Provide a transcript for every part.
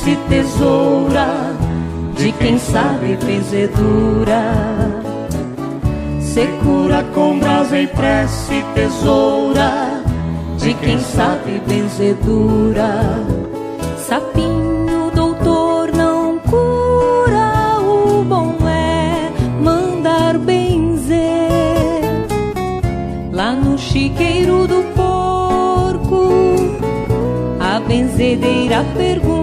Prece tesoura, de quem sabe benzedura. Se cura com brasa e prece tesoura, de quem sabe benzedura. Sapinho doutor não cura, o bom é mandar benzer. Lá no chiqueiro do porco, a benzedeira pergunta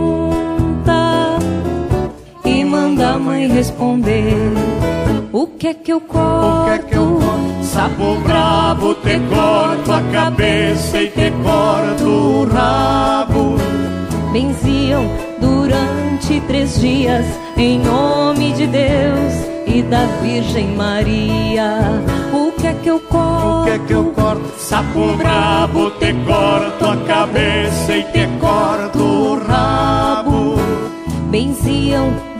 responder: O que é que eu corto? O que é que eu corto? Sapo brabo, te corto a cabeça e te corto o rabo. Benziam durante três dias em nome de Deus e da Virgem Maria. O que é que eu corto? O que é que eu corto? Sapo brabo, te corto a cabeça e te corto o rabo. Benziam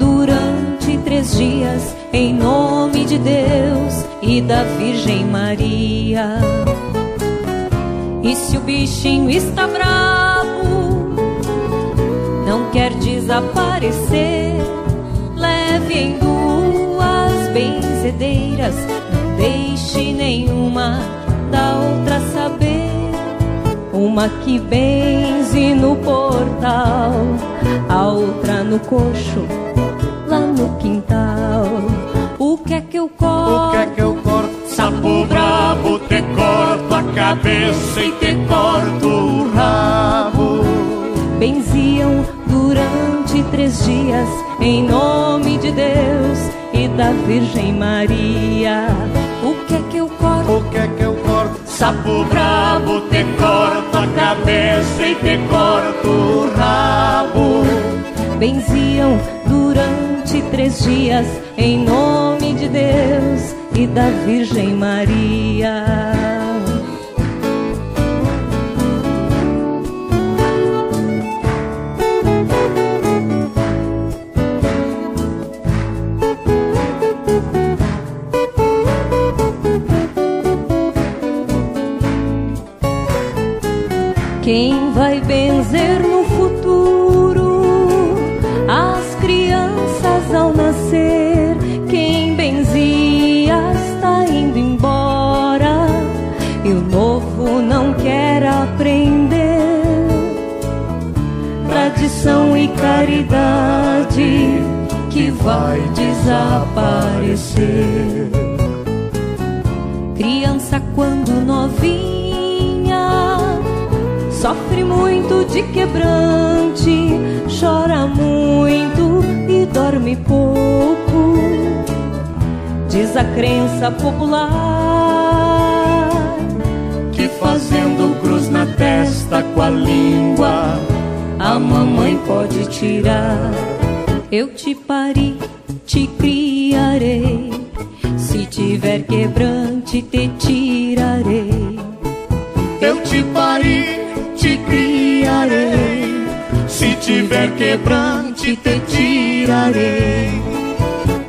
de Deus e da Virgem Maria. E se o bichinho está bravo, não quer desaparecer, leve em duas benzedeiras, não deixe nenhuma da outra saber. Uma que benze no portal, a outra no coxo, corto? O que é que eu corto? Sapo brabo, te corto a cabeça e te corto o rabo. Benziam durante três dias em nome de Deus e da Virgem Maria. O que é que eu corto? O que é que eu corto? Sapo brabo, te corto a cabeça e te corto o rabo. Benziam durante três dias em nome de Deus e da Virgem Maria. Caridade que vai desaparecer. Criança quando novinha Sofre muito de quebrante, chora muito e dorme pouco. Diz a crença popular que fazendo cruz na testa com a língua, a mamãe pode tirar. Eu te pari, te criarei. Se tiver quebrante, te tirarei. Eu te pari, te criarei. Se tiver quebrante, te tirarei.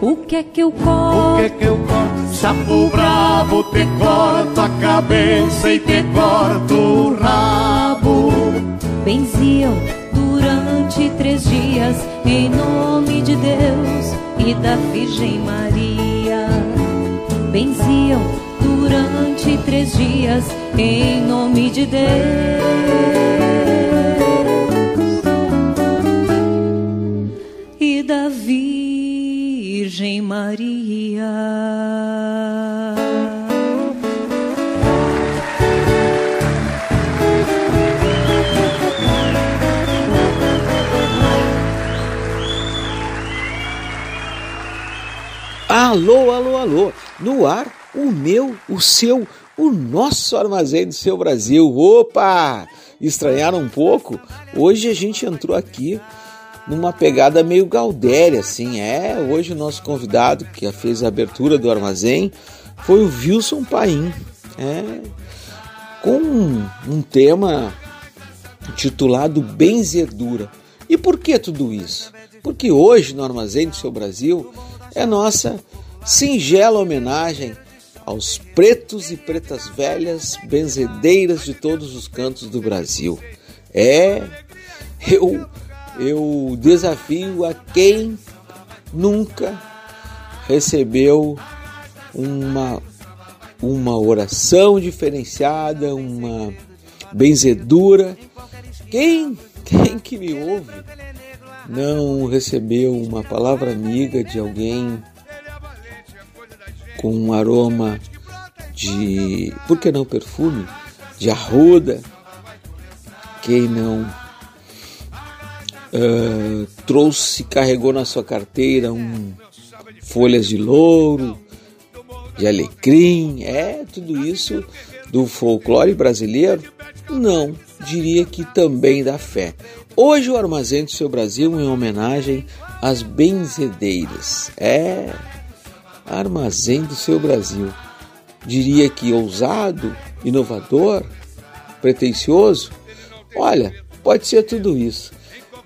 O que é que eu O corto? que é que eu corto? Sapo bravo, te corto a cabeça e te corto o rabo. Benziam durante três dias em nome de Deus e da Virgem Maria. Benziam durante três dias em nome de Deus e da Virgem Maria. Alô, alô, alô. No ar, o meu, o seu, o nosso armazém do seu Brasil. Opa! Estranharam um pouco? Hoje a gente entrou aqui numa pegada meio gaudéria, assim. É, hoje o nosso convidado que fez a abertura do armazém foi o Wilson Paim. É, com um, um tema titulado Benzedura. E por que tudo isso? Porque hoje no Armazém do Seu Brasil é nossa singela homenagem aos pretos e pretas velhas benzedeiras de todos os cantos do Brasil. É, eu, eu desafio a quem nunca recebeu uma, uma oração diferenciada, uma benzedura. Quem, quem que me ouve não recebeu uma palavra amiga de alguém com um aroma de, por que não perfume, de arruda? Quem não ah, trouxe, carregou na sua carteira um folhas de louro, de alecrim, é tudo isso do folclore brasileiro? Não, diria que também da fé. Hoje o Armazém do Seu Brasil em homenagem às benzedeiras. É, Armazém do Seu Brasil. Diria que ousado, inovador, pretensioso? Olha, pode ser tudo isso.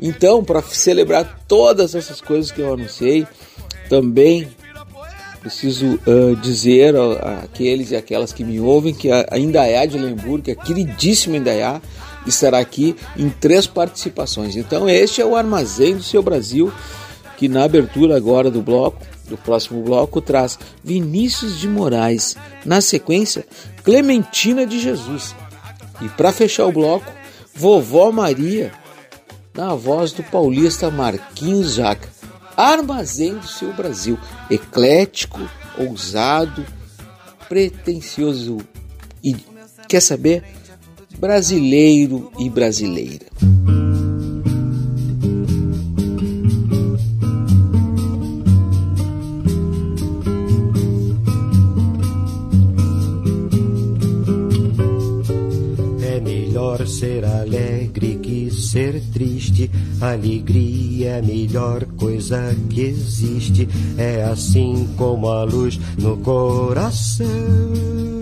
Então, para celebrar todas essas coisas que eu anunciei, também preciso uh, dizer àqueles e aquelas que me ouvem que a Indaiá de Lemburgo, a queridíssima Indaiá, estará aqui em três participações. Então, este é o Armazém do Seu Brasil, que na abertura agora do bloco, do próximo bloco, traz Vinícius de Moraes. Na sequência, Clementina de Jesus. E para fechar o bloco, Vovó Maria, na voz do paulista Marquinhos Jaca. Armazém do seu Brasil, eclético, ousado, pretensioso e quer saber? Brasileiro e brasileira. É melhor ser alegre que ser triste. Alegria é a melhor coisa que existe. É assim como a luz no coração.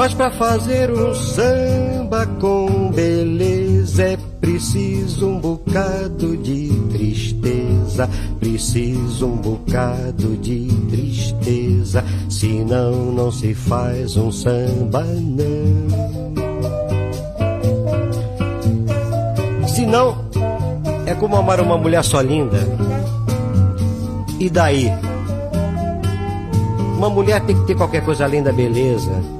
Mas para fazer um samba com beleza é preciso um bocado de tristeza, preciso um bocado de tristeza, senão não se faz um samba não. Senão é como amar uma mulher só linda. E daí? Uma mulher tem que ter qualquer coisa além da beleza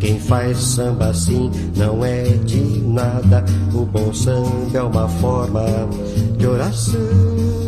Quem faz samba assim não é de nada. O bom samba é uma forma de oração.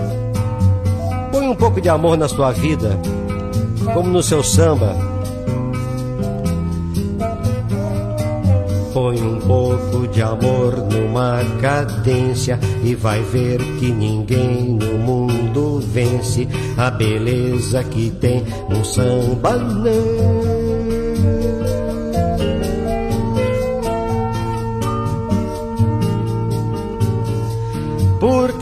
pouco de amor na sua vida, como no seu samba. Põe um pouco de amor numa cadência e vai ver que ninguém no mundo vence a beleza que tem um samba não.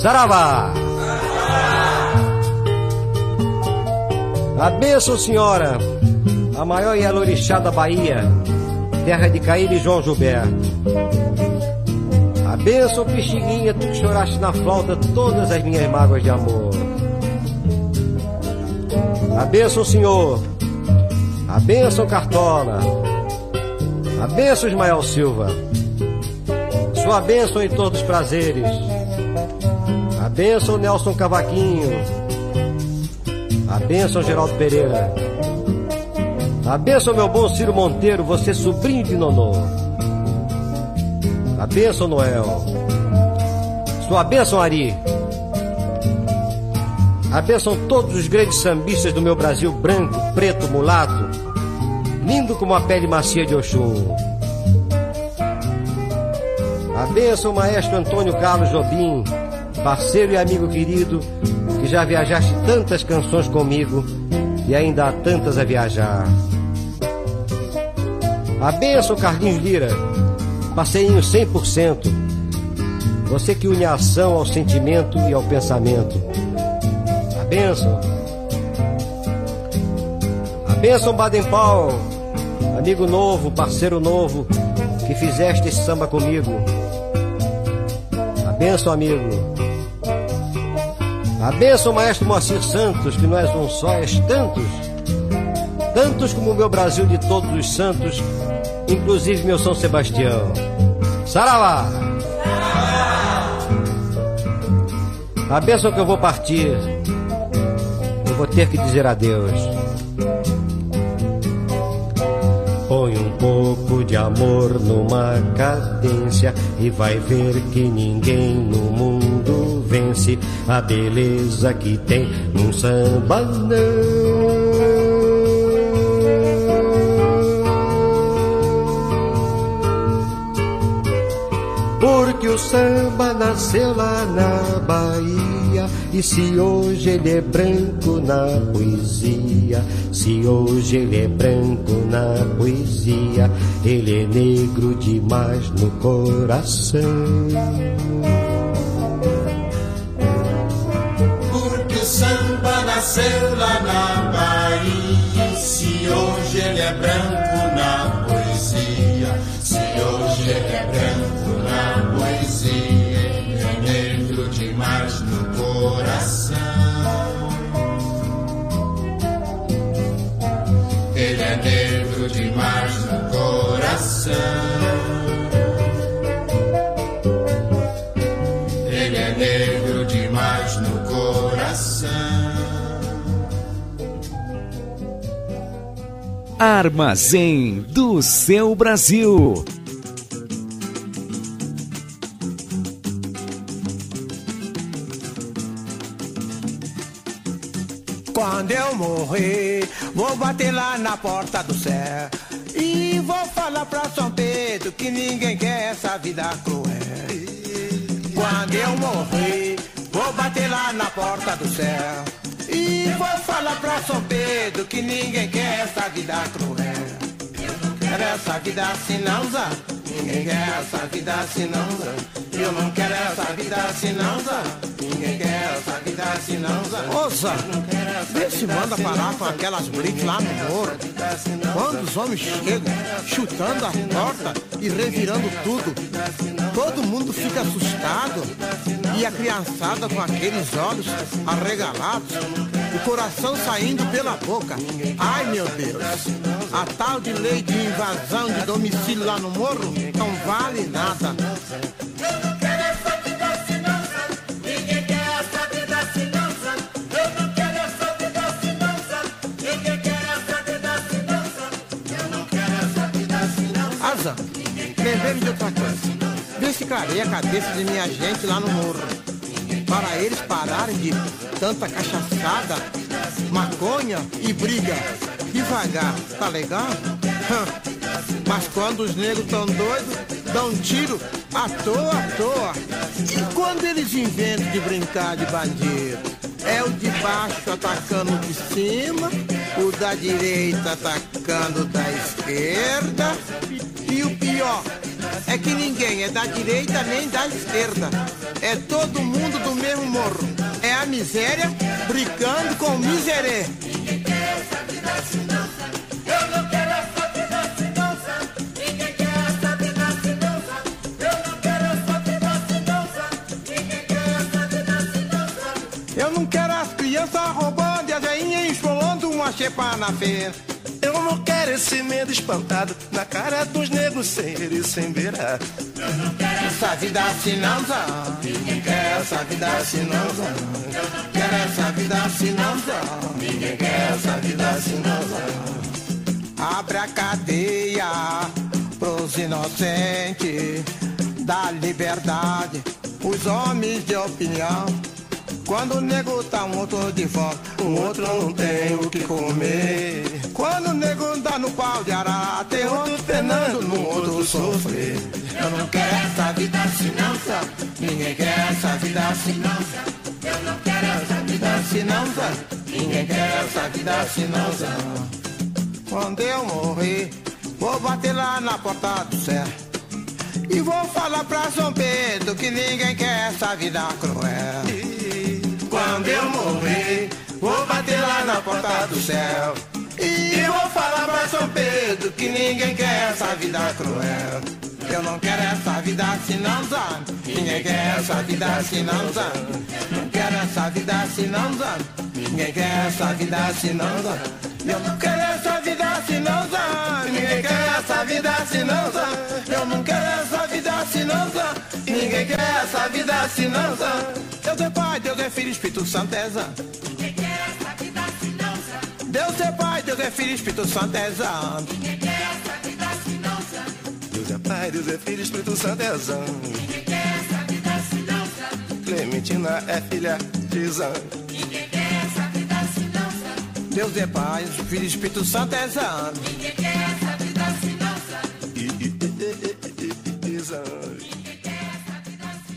Saravá! A bênção, senhora, a maior Yalorixá da Bahia, terra de Caíra e João Gilberto. A bênção, Pixinguinha, tu que choraste na flauta todas as minhas mágoas de amor. A bênção, senhor, a bênção, Cartola, a bênção, Ismael Silva, sua bênção em todos os prazeres benção Nelson Cavaquinho. A benção Geraldo Pereira. A benção meu bom Ciro Monteiro, você sobrinho de Nonô. A benção Noel. Sua benção Ari. A benção todos os grandes sambistas do meu Brasil branco, preto, mulato, lindo como a pele macia de Oxum. A benção maestro Antônio Carlos Jobim parceiro e amigo querido, que já viajaste tantas canções comigo e ainda há tantas a viajar. A benção, Carlinhos Lira, passeinho 100%. Você que une a ação ao sentimento e ao pensamento. A benção. A benção, Baden Powell, amigo novo, parceiro novo, que fizeste esse samba comigo. A benção, amigo. A benção, maestro Moacir Santos, que és um só, és tantos. Tantos como o meu Brasil de todos os santos, inclusive meu São Sebastião. Saravá! A benção que eu vou partir, eu vou ter que dizer adeus. Põe um pouco de amor numa cadência e vai ver que ninguém no mundo vence a beleza que tem num samba não. Porque o samba nasceu lá na Bahia E se hoje ele é branco na poesia Se hoje ele é branco na poesia Ele é negro demais no coração nasceu lá na Bahia. Se hoje ele é branco na poesia, se hoje ele é branco na poesia, ele é negro demais no coração. Ele é negro demais no coração. Armazém do seu Brasil. Quando eu morrer, vou bater lá na porta do céu. E vou falar pra São Pedro que ninguém quer essa vida cruel. Quando eu morrer, vou bater lá na porta do céu. E vou falar pra São Pedro que ninguém quer essa vida cruel. Quero essa vida assim não, Zé. Ninguém quer essa vida assim não, Zé. Eu não quero essa vida assim não, Zé. Ninguém quer essa vida assim. Ô Zé, vê se manda parar com aquelas blitz lá no morro. Quando os homens chegam, chutando a porta e revirando tudo, todo mundo fica assustado. E a criançada com aqueles olhos arregalados, o coração saindo pela boca. Ai meu Deus, a tal de lei de invasão de domicílio lá no morro não vale nada. Asa, lembrei de outra coisa. Clarei a cabeça de minha gente lá no morro. Para eles pararem de tanta cachaçada, maconha e briga. Devagar, tá legal? Mas quando os negros tão doidos, dão um tiro à toa, à toa. E quando eles inventam de brincar de bandido? É o de baixo atacando de cima, o da direita atacando da esquerda. E o pior é que ninguém é da direita nem da esquerda. É todo mundo do mesmo morro. É a miséria brincando com o miserê. Eu não quero as crianças roubando e as veinhas esfolando uma xepa na feira. Eu não quero esse medo espantado na cara dos negros sem ir e sem beirar. Essa vida assim não dá. Ninguém quer essa vida assim não dá. Quero essa vida assim não. Ninguém quer essa vida assim não. Abre a cadeia pros inocentes. Dá liberdade os homens de opinião. Quando o nego tá um outro de fome, o outro não tem o que comer. Quando o nego dá no pau de arara, tem outro penando no outro sofrer. Eu não quero essa vida assim não? Ninguém quer essa vida assim não? Eu não quero essa vida assim não? Ninguém quer essa vida assim não? Quando eu morrer, vou bater lá na porta do céu. E vou falar pra São Pedro que ninguém quer essa vida cruel. Quando eu morrer, vou bater lá na porta do céu. E vou falar pra São Pedro que ninguém quer essa vida cruel. Eu não quero essa vida assim não, Zan. Ninguém quer essa vida assim não, quero essa vida assim não, Zan. Ninguém quer essa vida assim Zan. Eu não quero essa vida assim Zan. Ninguém quer essa vida assim Zan. Eu não quero essa vida assim Zan. Ninguém quer essa vida assim Zan. Deus é Pai, Deus é Filho, Espírito Santo é Zan. Ninguém quer essa vida não, Zan. Deus é Pai, Deus é Filho, Espírito Santo é Zan. Ninguém quer essa vida não, Zan. Deus é Pai, Deus é Filho, Espírito Santo é Zan. Ninguém quer essa vida não, Zan. Clementina é filha de Zan. Ninguém quer essa vida assim não, Zan. Deus é Pai, Filho, Espírito Santo é Zan. Ninguém quer essa vida assim não, Zan. Zan.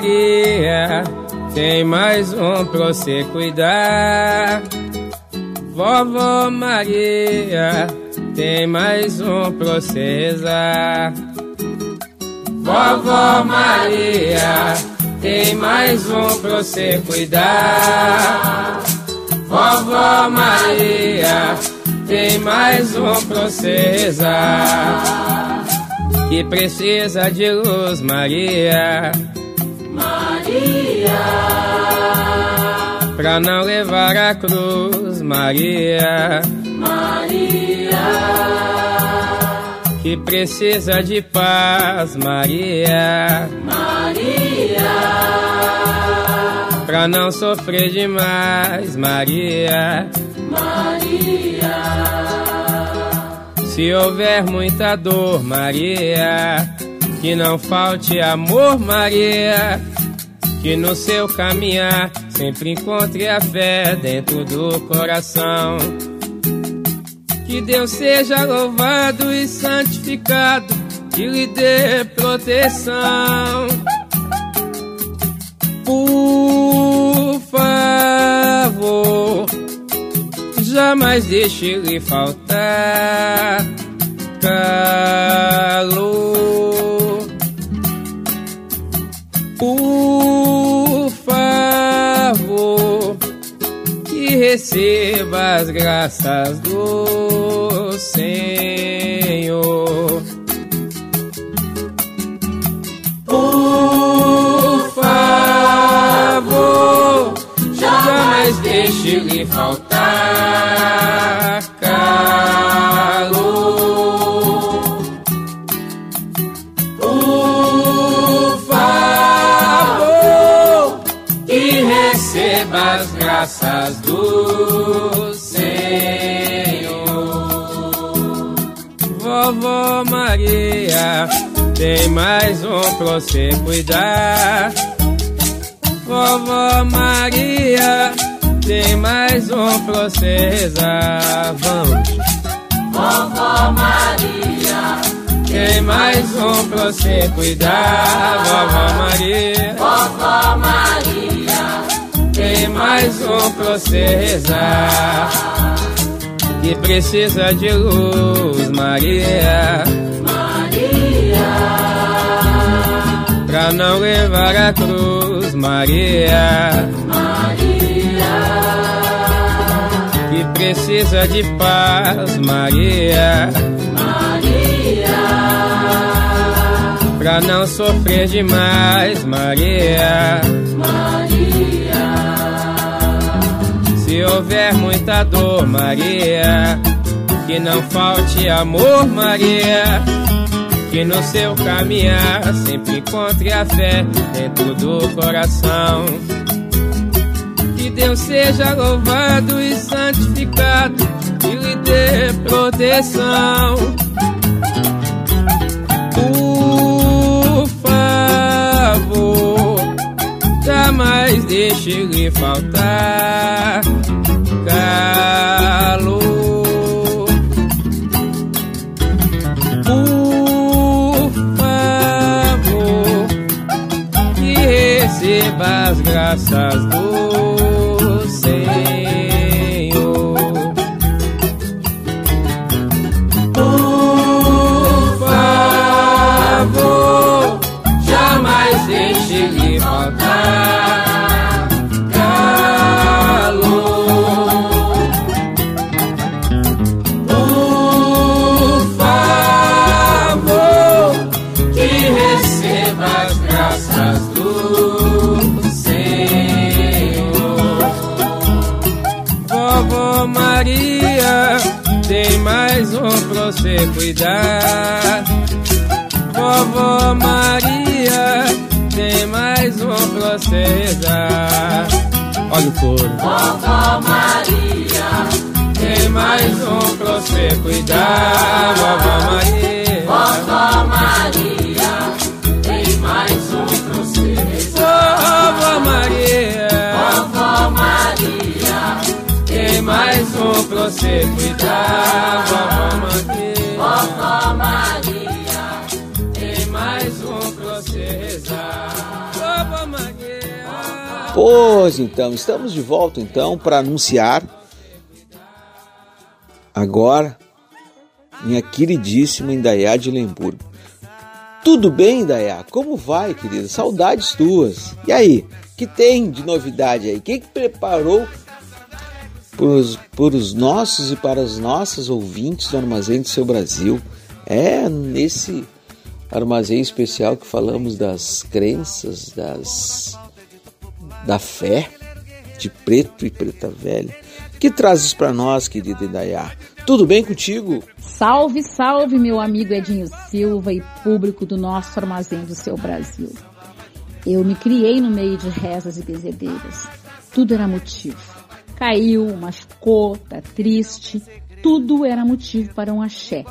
Maria, tem mais um pra você cuidar. Vovó Maria, tem mais um processar. Vovó Maria, tem mais um pra você cuidar. Vovó Maria, tem mais um pra você rezar. Que precisa de luz, Maria. Maria. Pra não levar a cruz, Maria. Maria que precisa de paz, Maria. Maria. Pra não sofrer demais, Maria. Maria. Se houver muita dor, Maria, que não falte amor, Maria. Que no seu caminhar sempre encontre a fé dentro do coração. Que Deus seja louvado e santificado, que lhe dê proteção. Por favor, jamais deixe lhe faltar calor. Por receba as graças do Senhor. Por favor, jamais deixe lhe faltar tem mais um pra você cuidar. Vovó Maria, tem mais um pra você rezar. Vamos. Vovó Maria, tem mais um pra você cuidar. Vovó Maria, Vovó Maria, tem mais um pra você rezar que precisa de luz, Maria. Pra não levar a cruz, Maria. Maria. Que precisa de paz, Maria. Maria. Pra não sofrer demais, Maria. Se houver muita dor, Maria, que não falte amor, Maria. Que no seu caminhar sempre encontre a fé dentro do coração. Que Deus seja louvado e santificado e lhe dê proteção. Por favor, jamais deixe lhe faltar calor. Graças rezar. Olha o coro. Vovó Maria, tem mais um pra você cuidar. Vovó Maria, Vovó Maria, tem mais um pra você Vovó Maria, Vovó Maria, tem mais um pra você cuidar. Vovó Maria, Pois então, estamos de volta então para anunciar agora minha queridíssima Indaiá de Lemburgo. Tudo bem, Indaiá? Como vai, querida? Saudades tuas. E aí, que tem de novidade aí? Quem que preparou por os nossos e para os nossos ouvintes do Armazém do Seu Brasil? É nesse armazém especial que falamos das crenças, das da fé de preto e preta velha. Que trazes para nós, querida Indaiá? Tudo bem contigo? Salve, salve, meu amigo Edinho Silva e público do nosso Armazém do Seu Brasil. Eu me criei no meio de rezas e benzedeiras. Tudo era motivo. Caiu, machucou, tá triste. Tudo era motivo para um axé.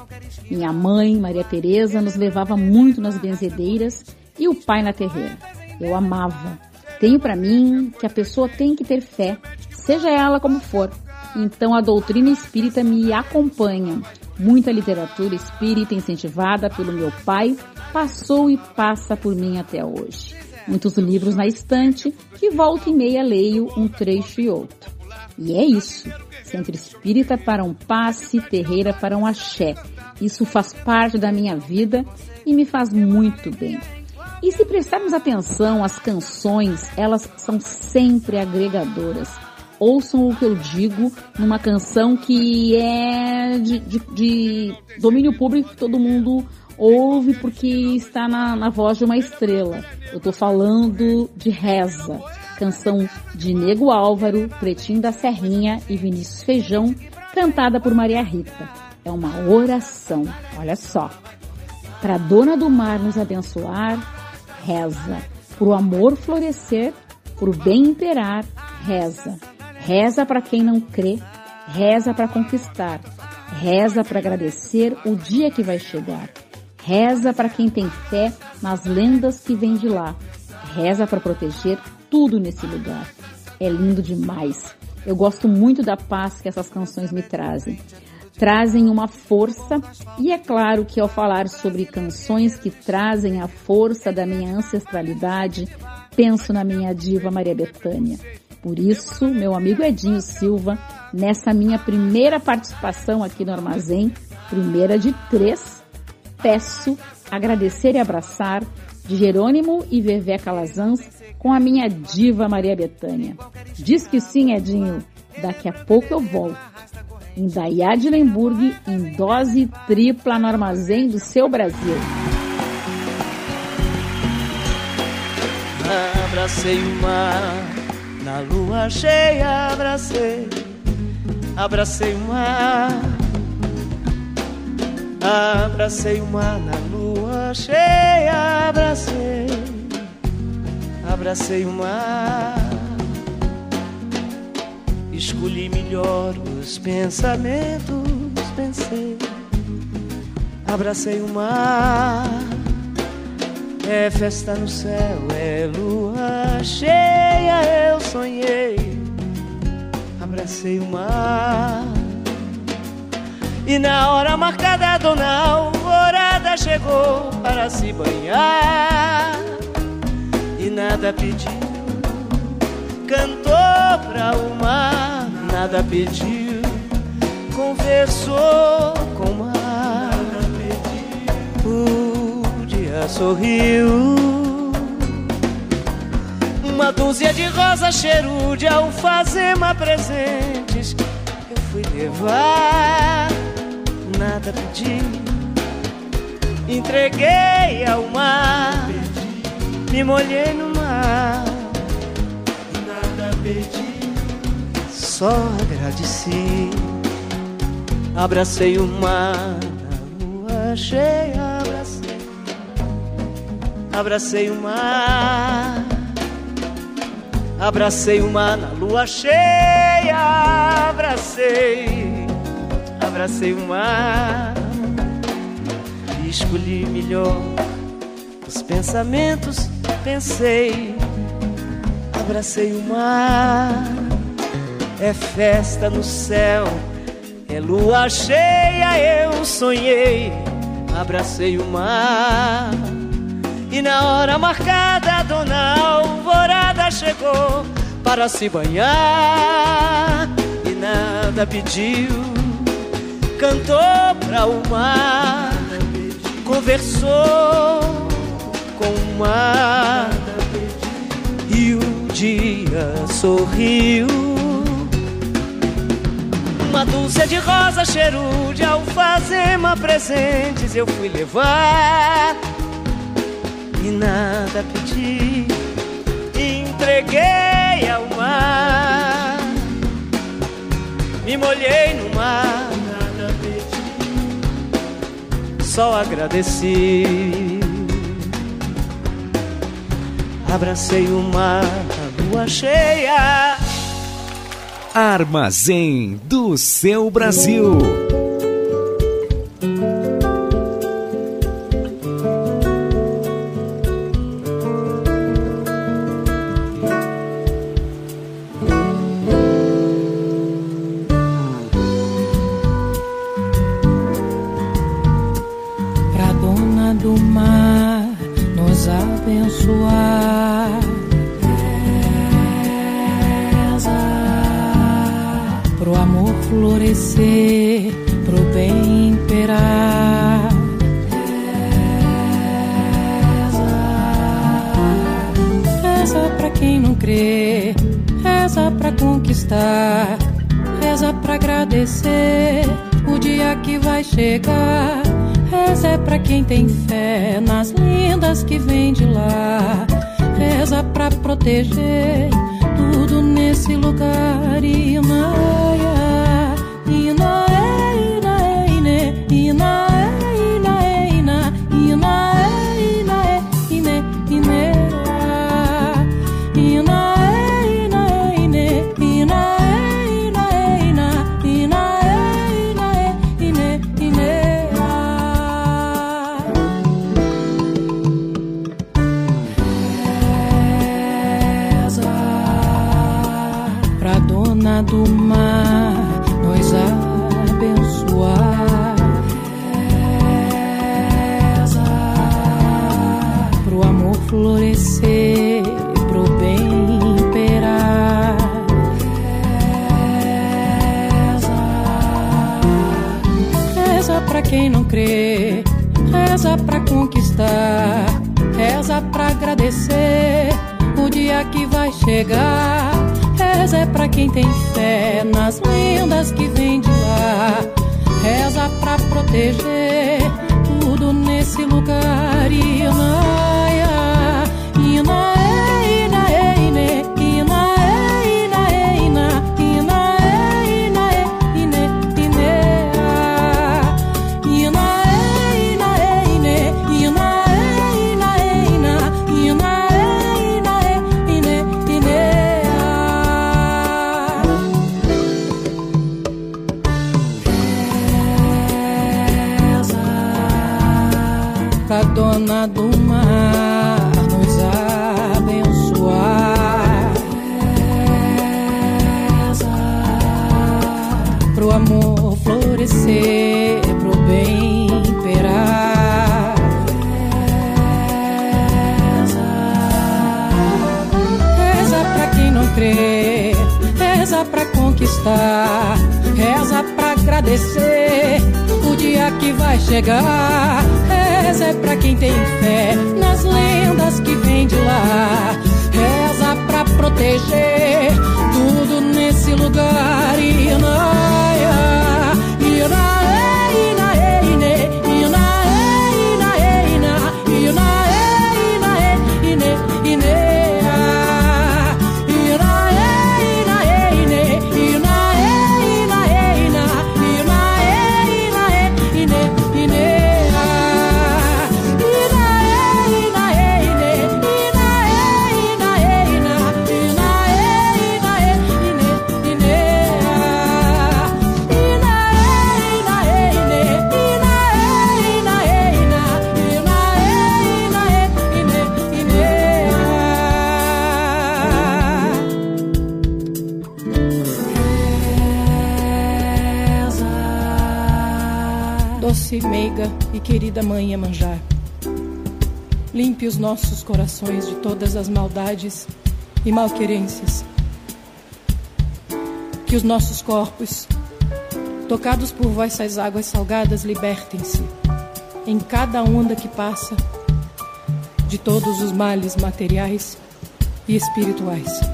Minha mãe, Maria Teresa, nos levava muito nas benzedeiras e o pai na terreira. Eu amava. Tenho para mim que a pessoa tem que ter fé, seja ela como for. Então a doutrina espírita me acompanha. Muita literatura espírita incentivada pelo meu pai passou e passa por mim até hoje. Muitos livros na estante que volta e meia leio um trecho e outro. E é isso. Centro espírita para um passe, terreira para um axé. Isso faz parte da minha vida e me faz muito bem. E se prestarmos atenção, as canções, elas são sempre agregadoras ouçam o que eu digo numa canção que é de, de, de domínio público que todo mundo ouve porque está na, na voz de uma estrela. Eu tô falando de Reza, canção de Nego Álvaro, Pretinho da Serrinha e Vinícius Feijão, cantada por Maria Rita. É uma oração, olha só. Para Dona do Mar nos abençoar, reza. Para o amor florescer, para o bem imperar, reza. Reza para quem não crê, reza para conquistar, reza para agradecer o dia que vai chegar. Reza para quem tem fé nas lendas que vêm de lá. Reza para proteger tudo nesse lugar. É lindo demais. Eu gosto muito da paz que essas canções me trazem. Trazem uma força, e é claro que ao falar sobre canções que trazem a força da minha ancestralidade, penso na minha diva Maria Bethânia. Por isso, meu amigo Edinho Silva, nessa minha primeira participação aqui no Armazém, primeira de três, peço agradecer e abraçar de Jerônimo e Vevé Calazans com a minha diva Maria Betânia. Diz que sim, Edinho, daqui a pouco eu volto. Em Dayá de Lemburg, em dose tripla no armazém do seu Brasil. Abracei o mar na lua cheia abracei, abracei o mar. Abracei o mar na lua cheia, abracei, abracei o mar. Escolhi melhor os pensamentos, pensei, abracei o mar é festa no céu, é lua cheia, eu sonhei, abracei o mar. E na hora marcada dona alvorada chegou para se banhar. E nada pediu, cantou pra o mar, nada pediu, conversou com o mar sorriu. Uma dúzia de rosas, cheiro de alfazema presentes. Eu fui levar, nada pedi. Entreguei ao mar, me molhei no mar. Pedi, só agradeci. Abracei o mar na lua cheia Abracei o mar, abracei o mar na lua cheia. Abracei, abracei o mar. E escolhi melhor os pensamentos, pensei abracei o mar. É festa no céu, é lua cheia, eu sonhei. Abracei o mar. E na hora marcada, a dona Alvorada chegou para se banhar. E nada pediu, cantou para o mar, conversou com o mar dia sorriu. Uma dúzia de rosa, cheiro de alfazema, presentes eu fui levar. E nada pedi, entreguei ao mar. Me molhei no mar, nada pedi, só agradeci abracei o mar lua cheia. Armazém do seu Brasil. o amor florescer, pro bem imperar. Reza, reza pra quem não crê, reza pra conquistar, reza pra agradecer o dia que vai chegar. Reza é pra quem tem fé nas lendas que vem de lá. Reza pra proteger tudo nesse lugar e não. my Reza pra agradecer o dia que vai chegar. Reza é pra quem tem fé nas lendas que vem de lá. Reza pra proteger tudo nesse lugar. E não, querida mãe Iemanjá. Limpe os nossos corações de todas as maldades e malquerências. Que os nossos corpos, tocados por vossas águas salgadas, libertem-se em cada onda que passa de todos os males materiais e espirituais.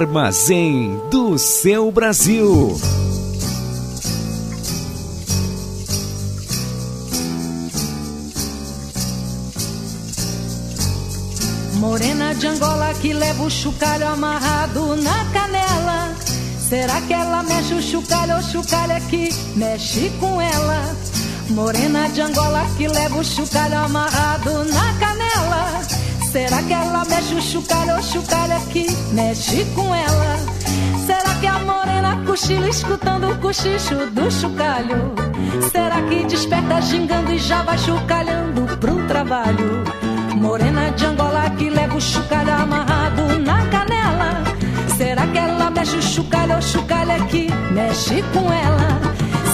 Armazém do seu Brasil. Morena de Angola que leva o chocalho amarrado na canela. Será que ela mexe o chocalho ou chocalho é que mexe com ela? Morena de Angola que leva o chocalho amarrado na canela. Será que ela mexe o chucalho chucalho aqui mexe com ela? Será que a morena cochila escutando o cochicho do chucalho? Será que desperta gingando e já vai chucalhando pro trabalho? Morena de Angola que leva o chucalho amarrado na canela. Será que ela mexe o chucalho chucalho aqui mexe com ela?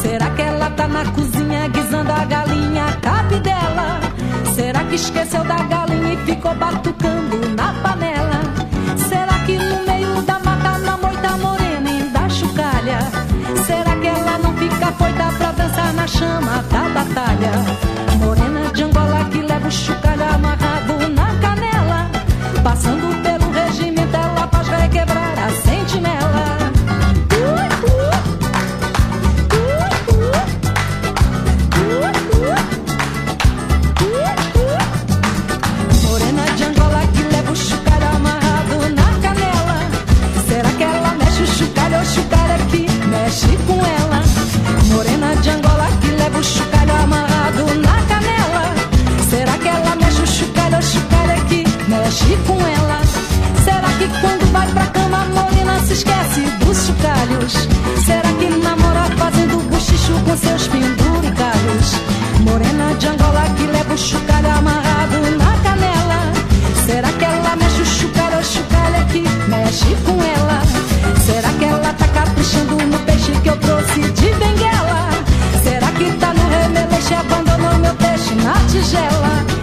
Será que ela tá na cozinha guisando a galinha cabe dela? Esqueceu da galinha e ficou batucando na panela? Será que no meio da mata, na moita morena e da chucalha? Será que ela não fica foita pra dançar na chama da batalha? Morena de Angola que leva o chucalho amarrado na canela. Passando quando vai pra cama a morena se esquece dos chucalhos? Será que namora fazendo bochicho com seus penduricalhos? Morena de Angola que leva o chucalho amarrado na canela. Será que ela mexe o chucalho ou chucalho aqui mexe com ela? Será que ela tá caprichando no peixe que eu trouxe de benguela? Será que tá no remeleixo e abandonou meu peixe na tigela?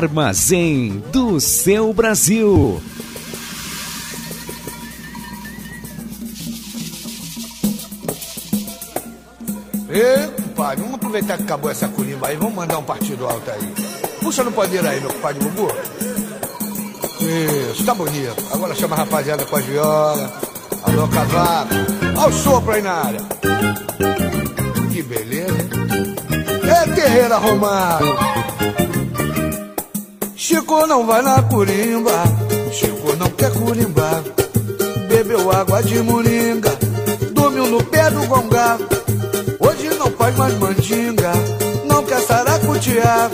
Armazém do seu Brasil. Ei, compadre, vamos aproveitar que acabou essa corimba aí, vamos mandar um partido alto aí. Puxa no poder aí, meu compadre Bubu. Isso, tá bonito. Agora chama a rapaziada com a viola. Alô, cavaco. Olha o sopro aí na área. Que beleza, hein? É terreiro arrumado. Chico não vai na curimba. Chico não quer curimbar. Bebeu água de moringa. Dormiu no pé do gongá. Hoje não faz mais mandinga, não quer saracutear.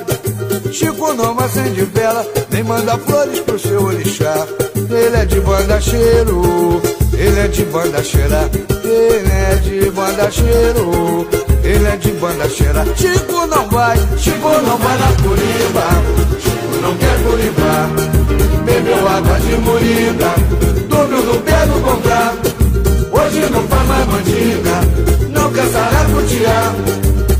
Chico não acende vela, nem manda flores pro seu orixá. Ele é de banda cheiro, ele é de banda cheira. Ele é de banda cheiro, ele é de banda cheira. Chico não vai, Chico não vai na curiba. Não quer curibar. Bebeu água de moringa, dormiu no pé do contrato. Hoje não faz mais mandinga, não quer saracutear.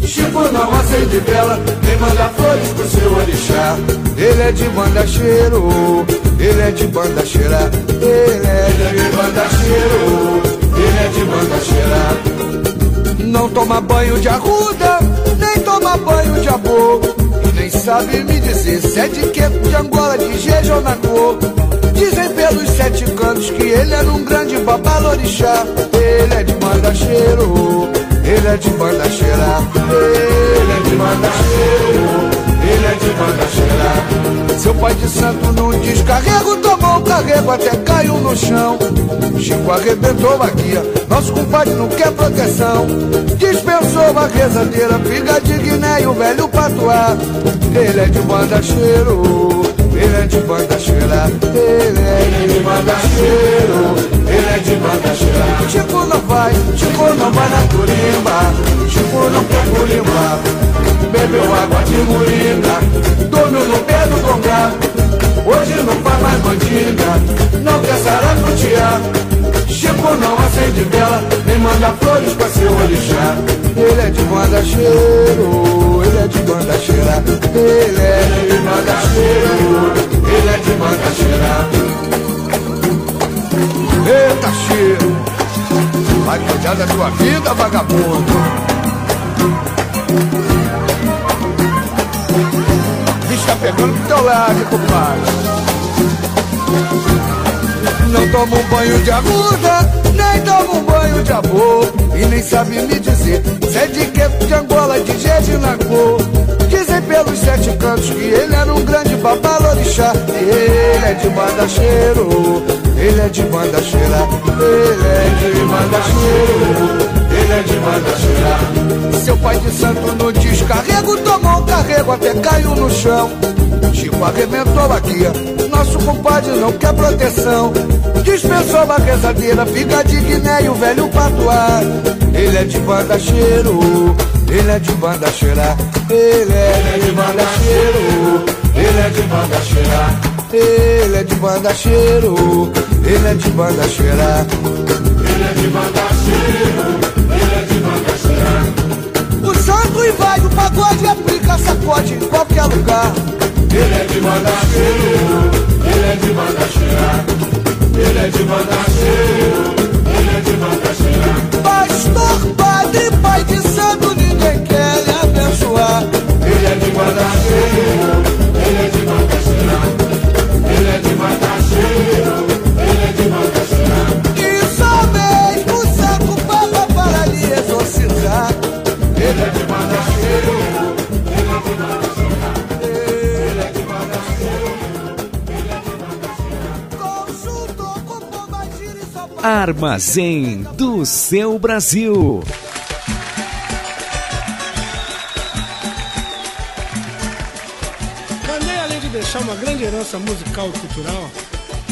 Chico não acende vela, nem manda flores pro seu orixá. Ele é de banda cheiro, ele é de banda cheira, ele é de banda cheiro, ele é de banda cheira. Não toma banho de arruda, nem toma banho de abô. Nem sabe me dizer se é de queco, de Angola, de Jeja ou na cor. Dizem pelos sete cantos que ele era um grande babalorixá. Ele é de banda cheiro, ele é de banda cheira, ele é de banda cheiro. Ele é de banda cheira. Seu pai de santo num descarrego tomou um carrego até caiu no chão. Chico arrebentou a guia, nosso compadre não quer proteção. Dispensou a rezadeira, figa de Guiné e o velho patuá. Ele é de banda cheiro, ele é de banda cheira. Ele é de banda cheiro, é de banda cheira. Chico não vai, Chico não vai na turimba. Chico não quer curimba. Bebeu água de moringa, dormiu no pé do congá. Hoje não faz mais mandinga, não quer saracutear. Chico não acende vela, nem manda flores pra seu orixá. Ele é de banda cheiro, ele é de banda cheira. Ele é de banda cheiro, ele é de banda cheira. Eita cheiro, vai cuidar da tua vida, vagabundo. Bicho tá pegando pro teu lado, compadre. Não toma um banho de aguda, nem toma um banho de amor. E nem sabe me dizer se é de queco, de Angola, de Jeje na cor. Dizem pelos sete cantos que ele era um grande babalorixá. Ele é de banda cheiro, ele é de banda cheira. Ele é de banda cheiro, ele é de banda cheira. Seu pai de santo no descarrego tomou um carrego até caiu no chão. Chico arrebentou a guia, nosso compadre não quer proteção. Dispensou a rezadeira, fica de Guiné e o velho patuá. Ele é de banda cheiro, ele é de banda cheira. Ele é de banda cheiro, ele é de banda cheira. Ele é de banda cheiro, ele é de banda cheira. Ele é de banda cheiro, ele é de. O santo invade o pagode, aplica sacode em qualquer lugar. Ele é de banda cheiro, ele é de banda cheira. Ele é de banda cheiro, ele é de banda cheira. Pastor, padre, pai de santo, ninguém quer lhe abençoar. Ele é de banda Armazém do seu Brasil. Mandei, além de deixar uma grande herança musical e cultural,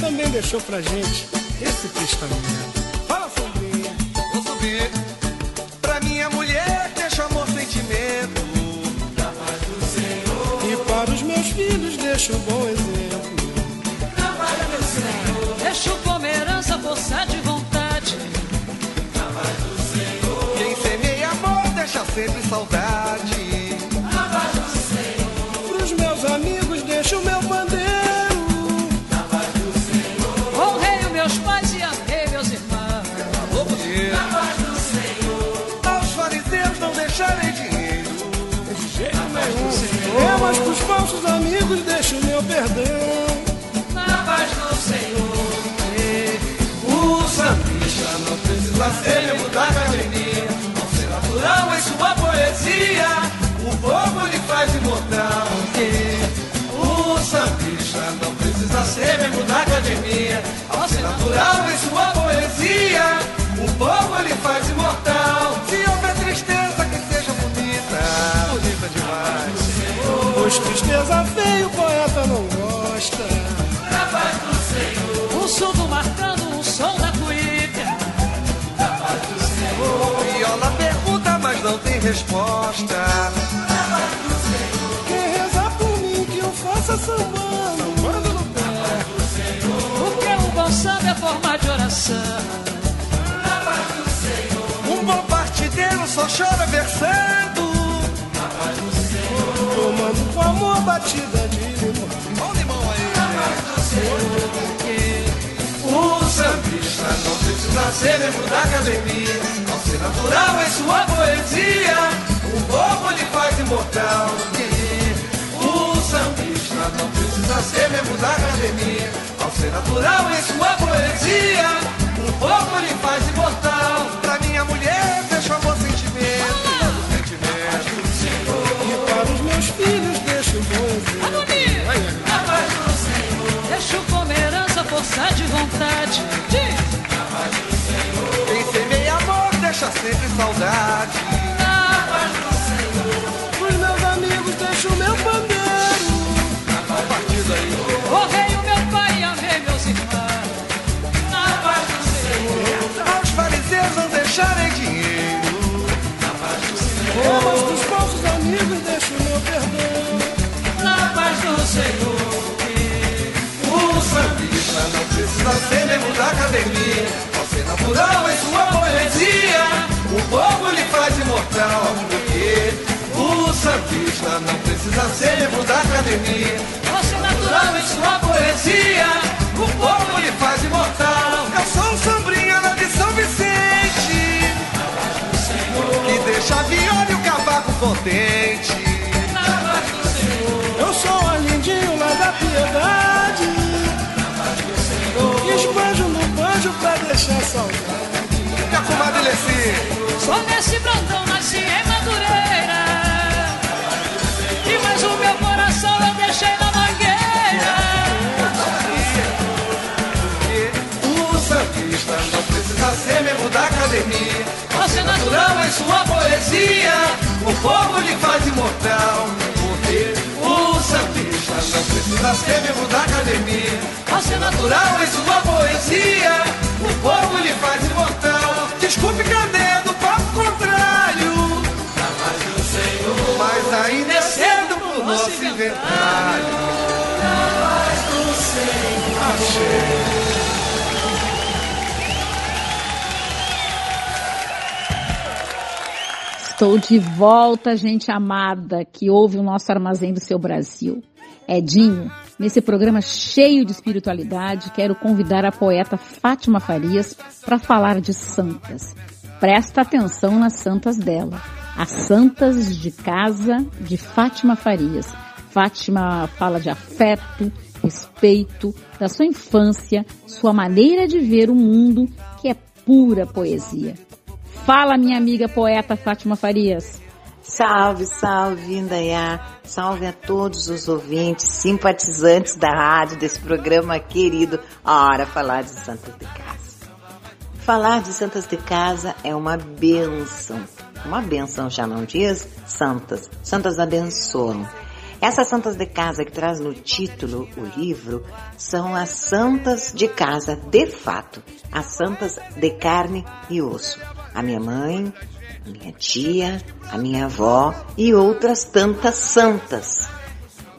também deixou pra gente esse testamento. Fala, Sombrinha. Vou subir pra minha mulher, deixa amor, sentimento. Da paz do Senhor. E para os meus filhos deixo um bom exemplo. Sempre saudade. Da paz do Senhor. Pros meus amigos deixo o meu pandeiro. Da paz do Senhor. Honrei os meus pais e amei meus irmãos. Vou poder. Da paz do Senhor. Aos fariseus não deixarei dinheiro. De jeito nenhum. É, mas pros falsos amigos deixo o meu perdão. Na paz do Senhor. O sambista não precisa ser membro da academia. Ao ser natural em sua o povo lhe faz imortal. O sambista não precisa ser membro da academia. Ao ser natural em sua poesia, o povo lhe faz imortal. Se houver tristeza, que seja bonita, bonita demais. Pois tristeza feia resposta. Quem rezar por mim que eu faça sambando. Manda no pé. Porque o bom samba é forma de oração. Um bom partideiro só chora versando. batida de limão. Olha o limão aí. O sambista não precisa ser membro da academia. Ser natural em sua poesia, o povo lhe faz imortal. O sambista não precisa ser membro da academia. Ao ser natural em sua poesia, o povo lhe faz imortal. Pra minha mulher, deixa o amor sentimento. sentimento. E para os meus filhos, deixa o bom exemplo. Na paz do Senhor. Deixo como herança força de vontade. Quem Mas dos falsos amigos, deixa o meu perdão. Na paz do Senhor. O sambista não precisa ser membro da academia. Ser natural em sua poesia, o povo lhe faz imortal. Porque o sambista não precisa ser membro da academia. Ser natural em sua poesia, O povo lhe faz imortal. Eu sou a lindinho lá da piedade. Esbanjo no banjo pra deixar saudade. Minha comadre Leci. Sou nesse Brandão, nasci em Madureira. E mais o meu coração eu deixei na mangueira. O sambista não precisa ser membro da academia. Ao ser natural em sua poesia, o povo lhe faz imortal. Porque o sambista não precisa ser membro da academia. Ao ser natural em sua poesia, o povo lhe faz imortal. Desculpe, cadê do papo contrário? Mas ainda é cedo pro nosso inventário. Achei. Estou de volta, gente amada, que ouve o nosso Armazém do Seu Brasil. Edinho, nesse programa cheio de espiritualidade, quero convidar a poeta Fátima Farias para falar de santas. Presta atenção nas santas dela. As santas de casa de Fátima Farias. Fátima fala de afeto, respeito, da sua infância, sua maneira de ver o mundo, que é pura poesia. Fala, minha amiga poeta Fátima Farias. Salve, salve, Indaiá. Salve a todos os ouvintes, simpatizantes da rádio, desse programa querido. Ora, falar de Santas de Casa. Falar de Santas de Casa é uma benção. Uma benção já não diz santas. Santas abençoam. Essas santas de casa que traz no título o livro são as santas de casa de fato, as santas de carne e osso. A minha mãe, a minha tia, a minha avó e outras tantas santas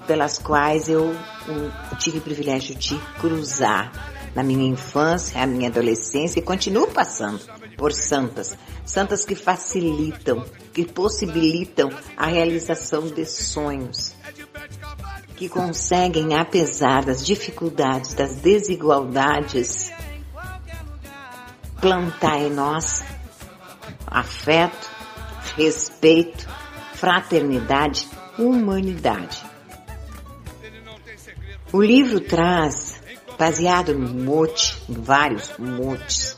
pelas quais eu tive o privilégio de cruzar na minha infância, a minha adolescência e continuo passando por santas, santas que facilitam, que possibilitam a realização de sonhos, que conseguem, apesar das dificuldades, das desigualdades, plantar em nós afeto, respeito, fraternidade, humanidade. O livro traz, baseado no mote, em vários motes,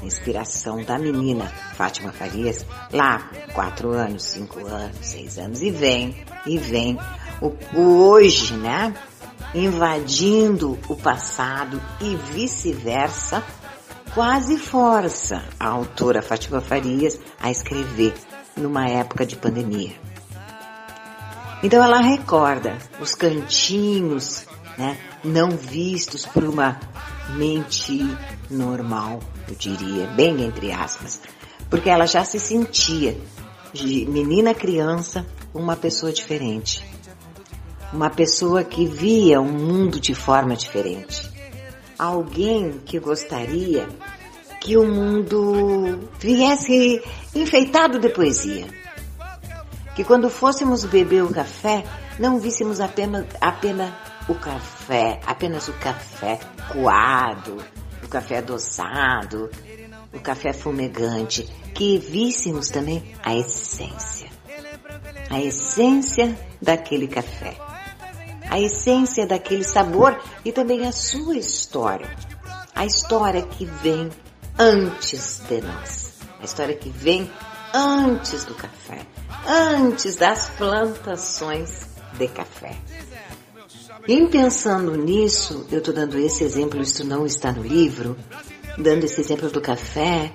a inspiração da menina Fátima Farias, lá quatro anos, cinco anos, seis anos, e vem, e vem o, o hoje, né? Invadindo o passado e vice-versa, quase força a autora Fátima Farias a escrever numa época de pandemia. Então ela recorda os cantinhos, né, não vistos por uma mente normal, eu diria, bem entre aspas, porque ela já se sentia de menina criança uma pessoa diferente, uma pessoa que via o mundo de forma diferente alguém que gostaria que o mundo viesse enfeitado de poesia. Que quando fôssemos beber o café, não víssemos apenas, apenas o café, apenas o café coado, o café adoçado, o café fumegante, que víssemos também a essência. A essência daquele café. A essência daquele sabor e também a sua história. A história que vem antes de nós. A história que vem antes do café, antes das plantações de café. Em pensando nisso, eu estou dando esse exemplo, isso não está no livro, dando esse exemplo do café,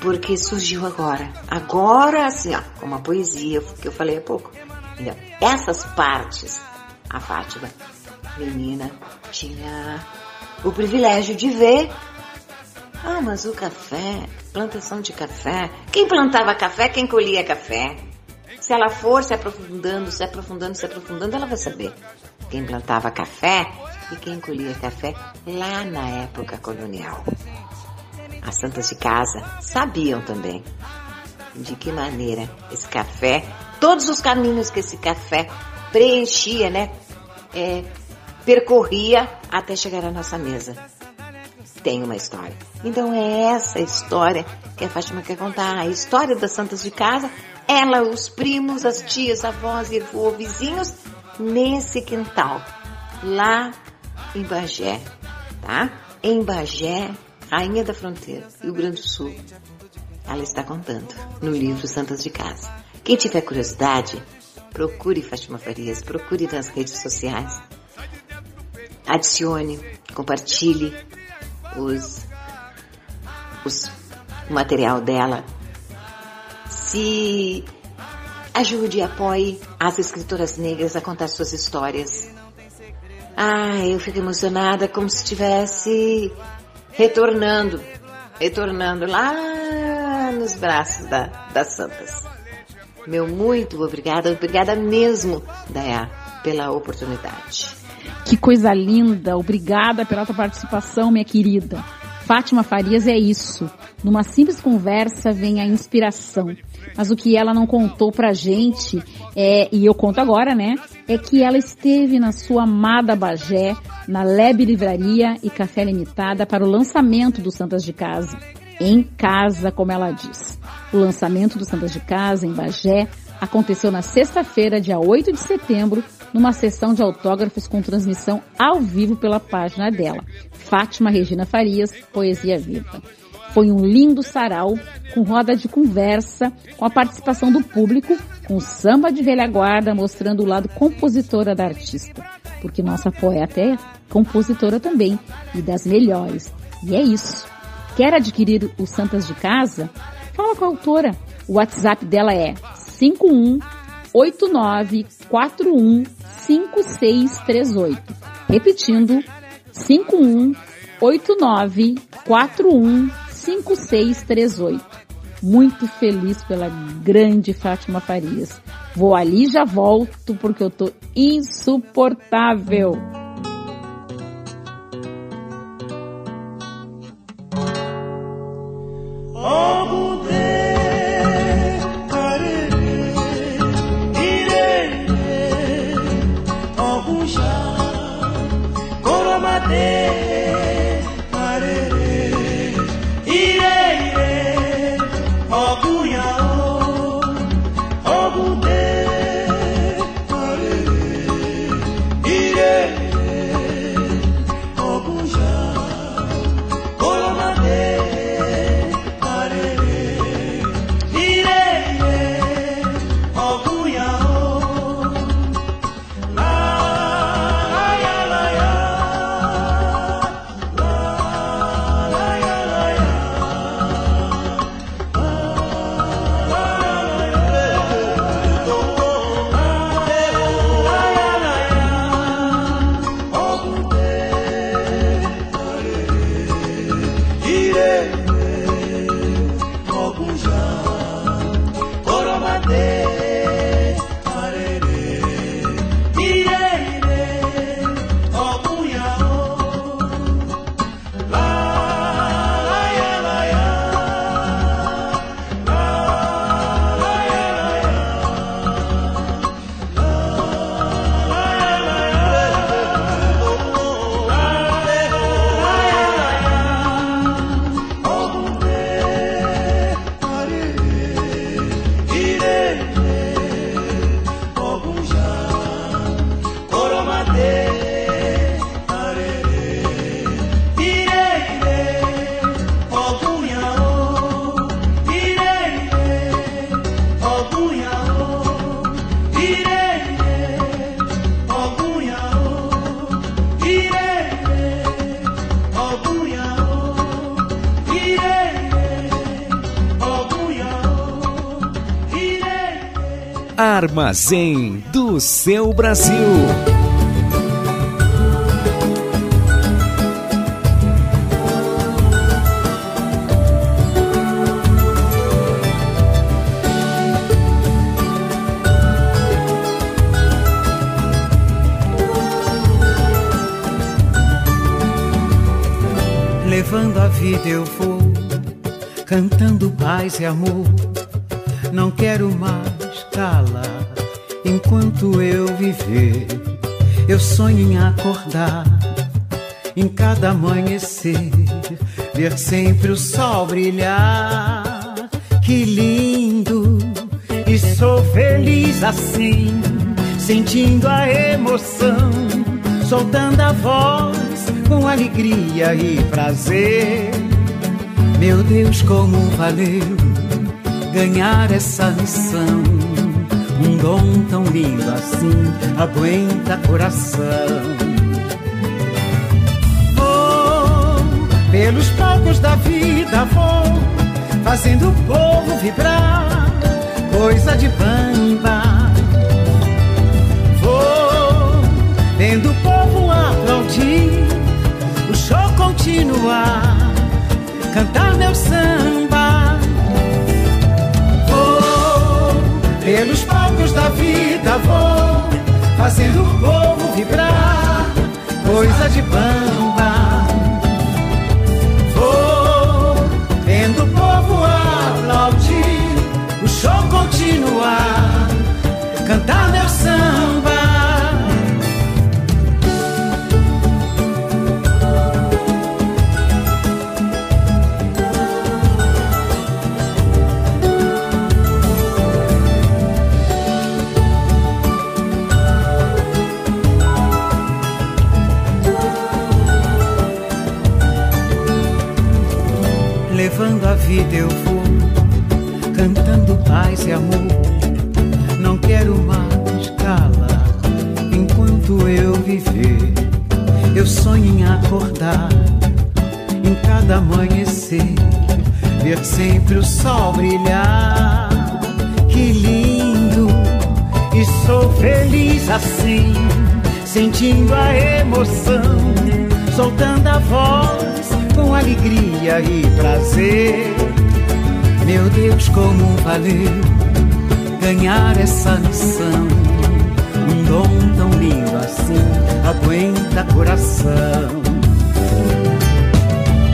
porque surgiu agora. Agora, assim, ó, como a poesia que eu falei há pouco. Então, essas partes, a Fátima, menina, tinha o privilégio de ver. Ah, mas o café, plantação de café. Quem plantava café, quem colhia café. Se ela for se aprofundando, se aprofundando, se aprofundando, ela vai saber quem plantava café e quem colhia café lá na época colonial. As santas de casa sabiam também de que maneira esse café, todos os caminhos que esse café preenchia, né? É, percorria até chegar à nossa mesa. Tem uma história. Então é essa história que a Fátima quer contar. A história das santas de casa, ela, os primos, as tias, avós, avô, vizinhos, nesse quintal, lá em Bagé, tá? Em Bagé, Rainha da Fronteira, Rio Grande do Sul. Ela está contando no livro Santas de Casa. Quem tiver curiosidade, procure Fátima Farias, procure nas redes sociais. Adicione, compartilhe os, os, o material dela. Se ajude e apoie as escritoras negras a contar suas histórias. Ah, eu fico emocionada como se estivesse retornando, retornando lá nos braços da, das santas. Meu muito obrigada, obrigada mesmo, Daya, pela oportunidade. Que coisa linda, obrigada pela tua participação, minha querida. Fátima Farias é isso. Numa simples conversa vem a inspiração. Mas o que ela não contou pra gente, é, e eu conto agora, né? É que ela esteve na sua amada Bagé, na Leb Livraria e Café Limitada para o lançamento do Santas de Casa. Em casa, como ela diz. O lançamento do Santas de Casa, em Bagé, aconteceu na sexta-feira, dia 8 de setembro, numa sessão de autógrafos com transmissão ao vivo pela página dela, Fátima Regina Farias, Poesia Viva. Foi um lindo sarau com roda de conversa, com a participação do público, com samba de velha guarda mostrando o lado compositora da artista, porque nossa poeta é compositora também e das melhores. E é isso. Quer adquirir o Santas de Casa? Fala com a autora. O WhatsApp dela é 5189415638. Repetindo, 5189415638. Muito feliz pela grande Fátima Farias. Vou ali e já volto porque eu tô insuportável. Oh, Hey. Armazém do seu Brasil. Levando a vida eu vou, cantando paz e amor. Acordar em cada amanhecer, ver sempre o sol brilhar. Que lindo! E sou feliz assim, sentindo a emoção, soltando a voz com alegria e prazer. Meu Deus, como valeu ganhar essa missão. Um dom tão lindo assim aguenta coração. Pelos palcos da vida, vou fazendo o povo vibrar, coisa de bamba. Vou vendo o povo aplaudir show continuar, cantar meu samba. Vou pelos palcos da vida, vou fazendo o povo vibrar, coisa de bamba. Cantar meu samba. Valeu ganhar essa missão. Um dom tão lindo assim aguenta coração.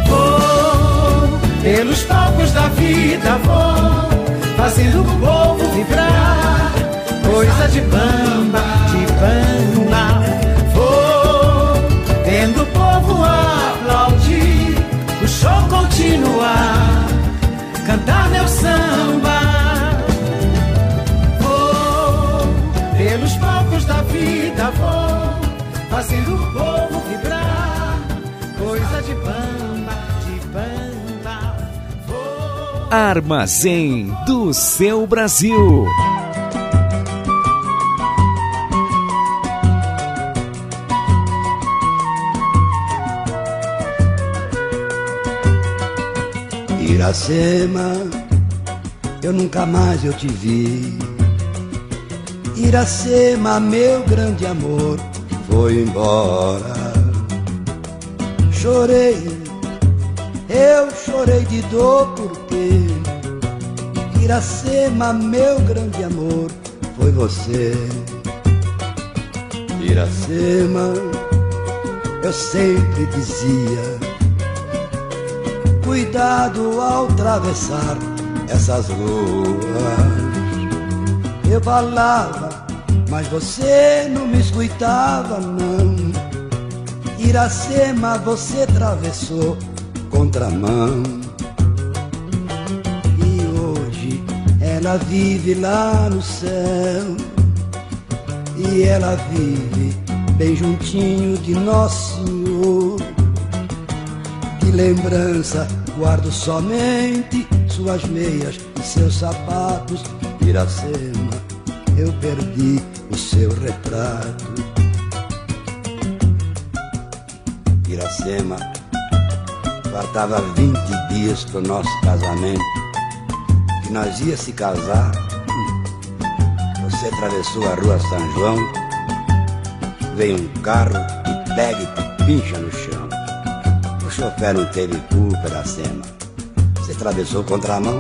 Vou pelos palcos da vida, vou fazendo o povo vibrar. Coisa de bamba, Armazém do seu Brasil. Iracema, eu nunca mais eu te vi. Iracema, meu grande amor, foi embora. Chorei, eu chorei de dor porque Iracema, meu grande amor, foi você. Iracema, eu sempre dizia cuidado ao atravessar essas ruas. Eu falava, mas você não me escutava, não. Iracema, você atravessou contramão. Ela vive lá no céu. E ela vive bem juntinho de Nosso Senhor. De lembrança guardo somente suas meias e seus sapatos. Iracema, eu perdi o seu retrato. Iracema, faltava 20 dias pro nosso casamento. Que nós ia se casar. Você atravessou a rua São João, veio um carro e pega e te pincha no chão. O chofer não teve culpa da cena. Você atravessou contra a mão.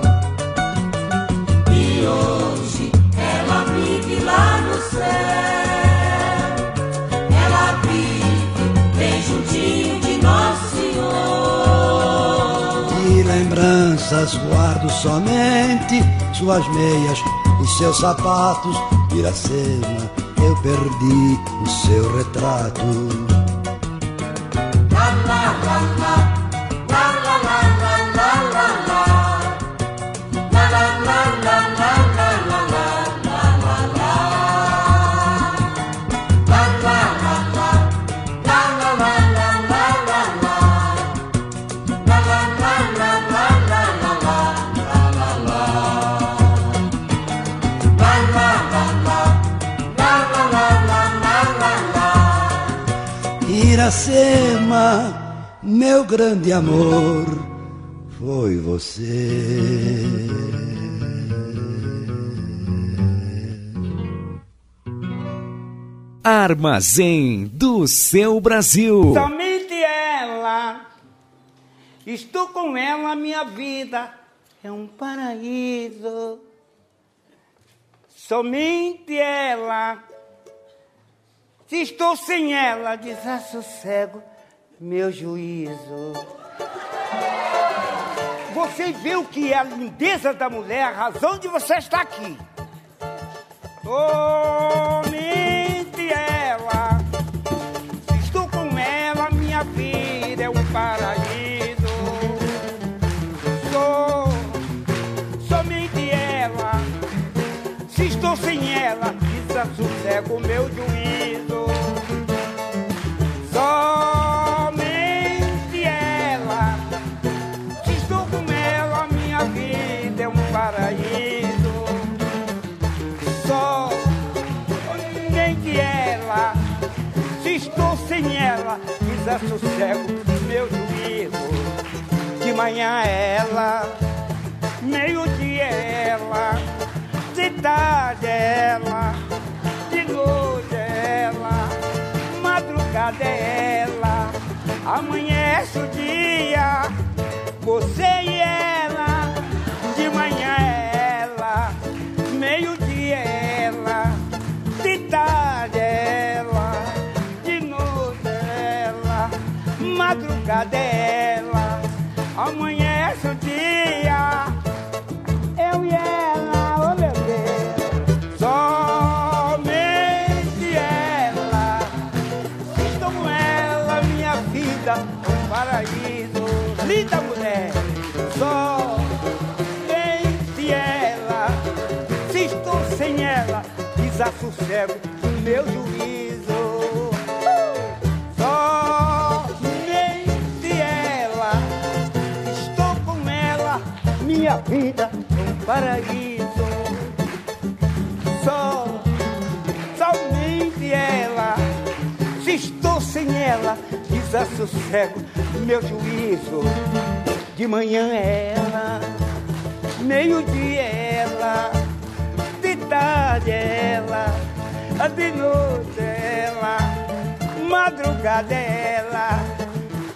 Lembranças guardo somente suas meias e seus sapatos. Iracema, eu perdi o seu retrato. La la la Iracema, meu grande amor, foi você. Armazém do seu Brasil. Somente ela, estou com ela, minha vida é um paraíso. Somente ela, se estou sem ela, desassossego meu juízo. Você vê o que é a lindeza da mulher, a razão de você estar aqui. Somente ela, se estou com ela, minha vida é um paraíso. Sou somente ela, se estou sem ela, desassossego meu juízo. Somente ela, estou com ela, minha vida é um paraíso. Somente ela, se estou sem ela, desassossego meu juízo. De manhã ela, meio-dia ela, de tarde ela, madrugada ela, amanhece o dia, você e ela, de manhã ela, meio-dia ela, de tarde ela, de noite ela, madrugada ela, amanhece o dia, eu e ela, linda mulher, somente ela, se estou sem ela, desassossego meu juízo. Somente ela, estou com ela, minha vida um paraíso. Só, somente ela, se estou sem ela, desassossego meu juízo. De manhã ela, meio-dia ela, de tarde ela, de noite ela, madrugada ela,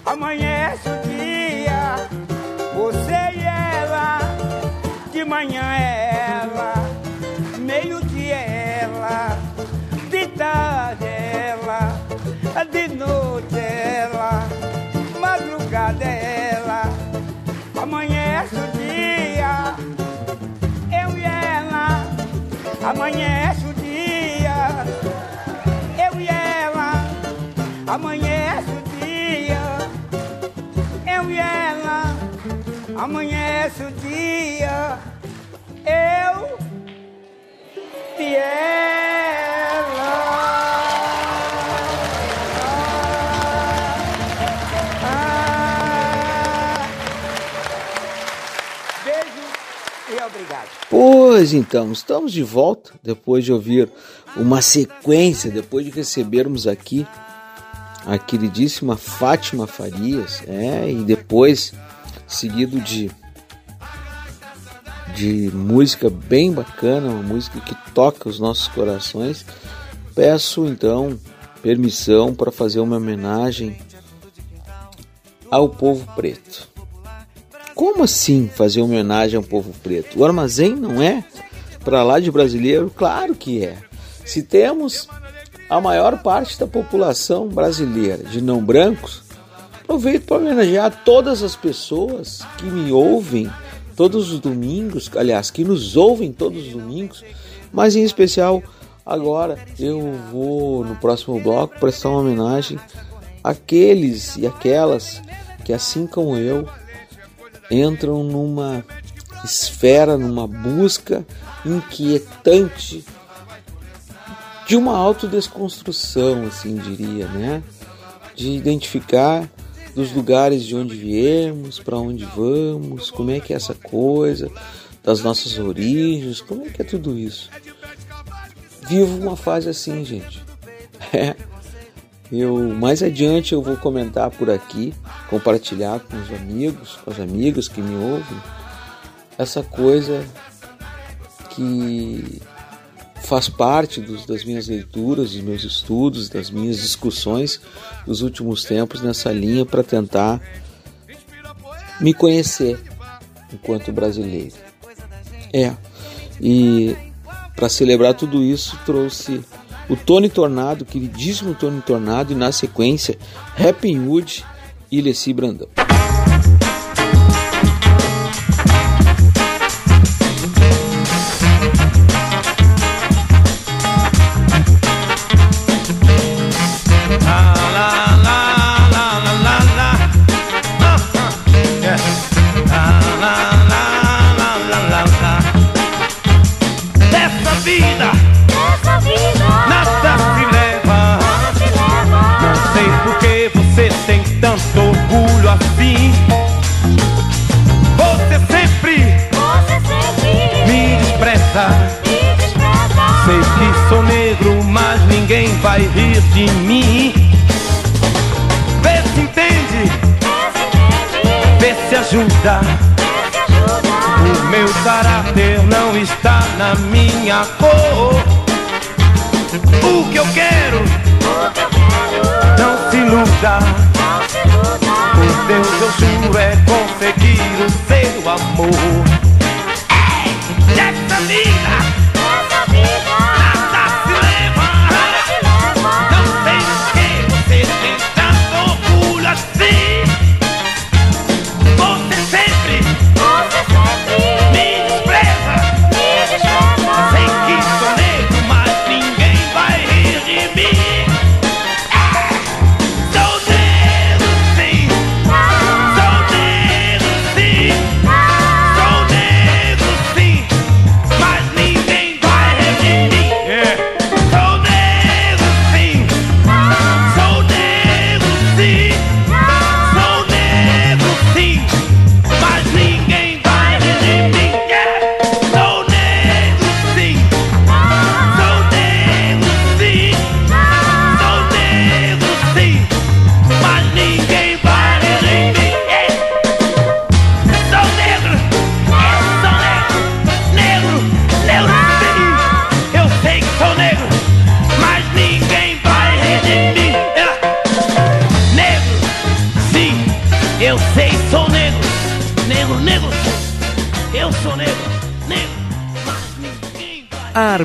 amanhece o dia, você e ela, de manhã ela, meio-dia amanhece o dia, eu e ela, amanhece o dia, eu e ela, amanhece o dia, eu e ela. Pois então, estamos de volta depois de ouvir uma sequência, depois de recebermos aqui a queridíssima Fátima Farias, é, e depois seguido de de música bem bacana, uma música que toca os nossos corações. Peço então permissão para fazer uma homenagem ao povo preto. Como assim fazer homenagem ao povo preto? O armazém não é para lá de brasileiro? Claro que é. Se temos a maior parte da população brasileira de não brancos, aproveito para homenagear todas as pessoas que me ouvem todos os domingos, aliás, que nos ouvem todos os domingos, mas em especial agora eu vou no próximo bloco prestar uma homenagem àqueles e aquelas que assim como eu entram numa esfera, numa busca inquietante de uma autodesconstrução, assim diria, né? De identificar dos lugares de onde viemos, para onde vamos, como é que é essa coisa, das nossas origens, como é que é tudo isso. Vivo uma fase assim, gente. É. Eu mais adiante eu vou comentar por aqui, compartilhar com os amigos, com as amigas que me ouvem, essa coisa que faz parte dos, das minhas leituras, dos meus estudos, das minhas discussões dos últimos tempos nessa linha para tentar me conhecer enquanto brasileiro. É, e para celebrar tudo isso trouxe o Tony Tornado, queridíssimo Tony Tornado, e na sequência Happy Wood e Leci Brandão. Vai rir de mim. Vê se entende, vê se ajuda. O meu caráter não está na minha cor. O que eu quero, não se iluda. Por Deus eu juro é conseguir o seu amor. Ei, essa vida.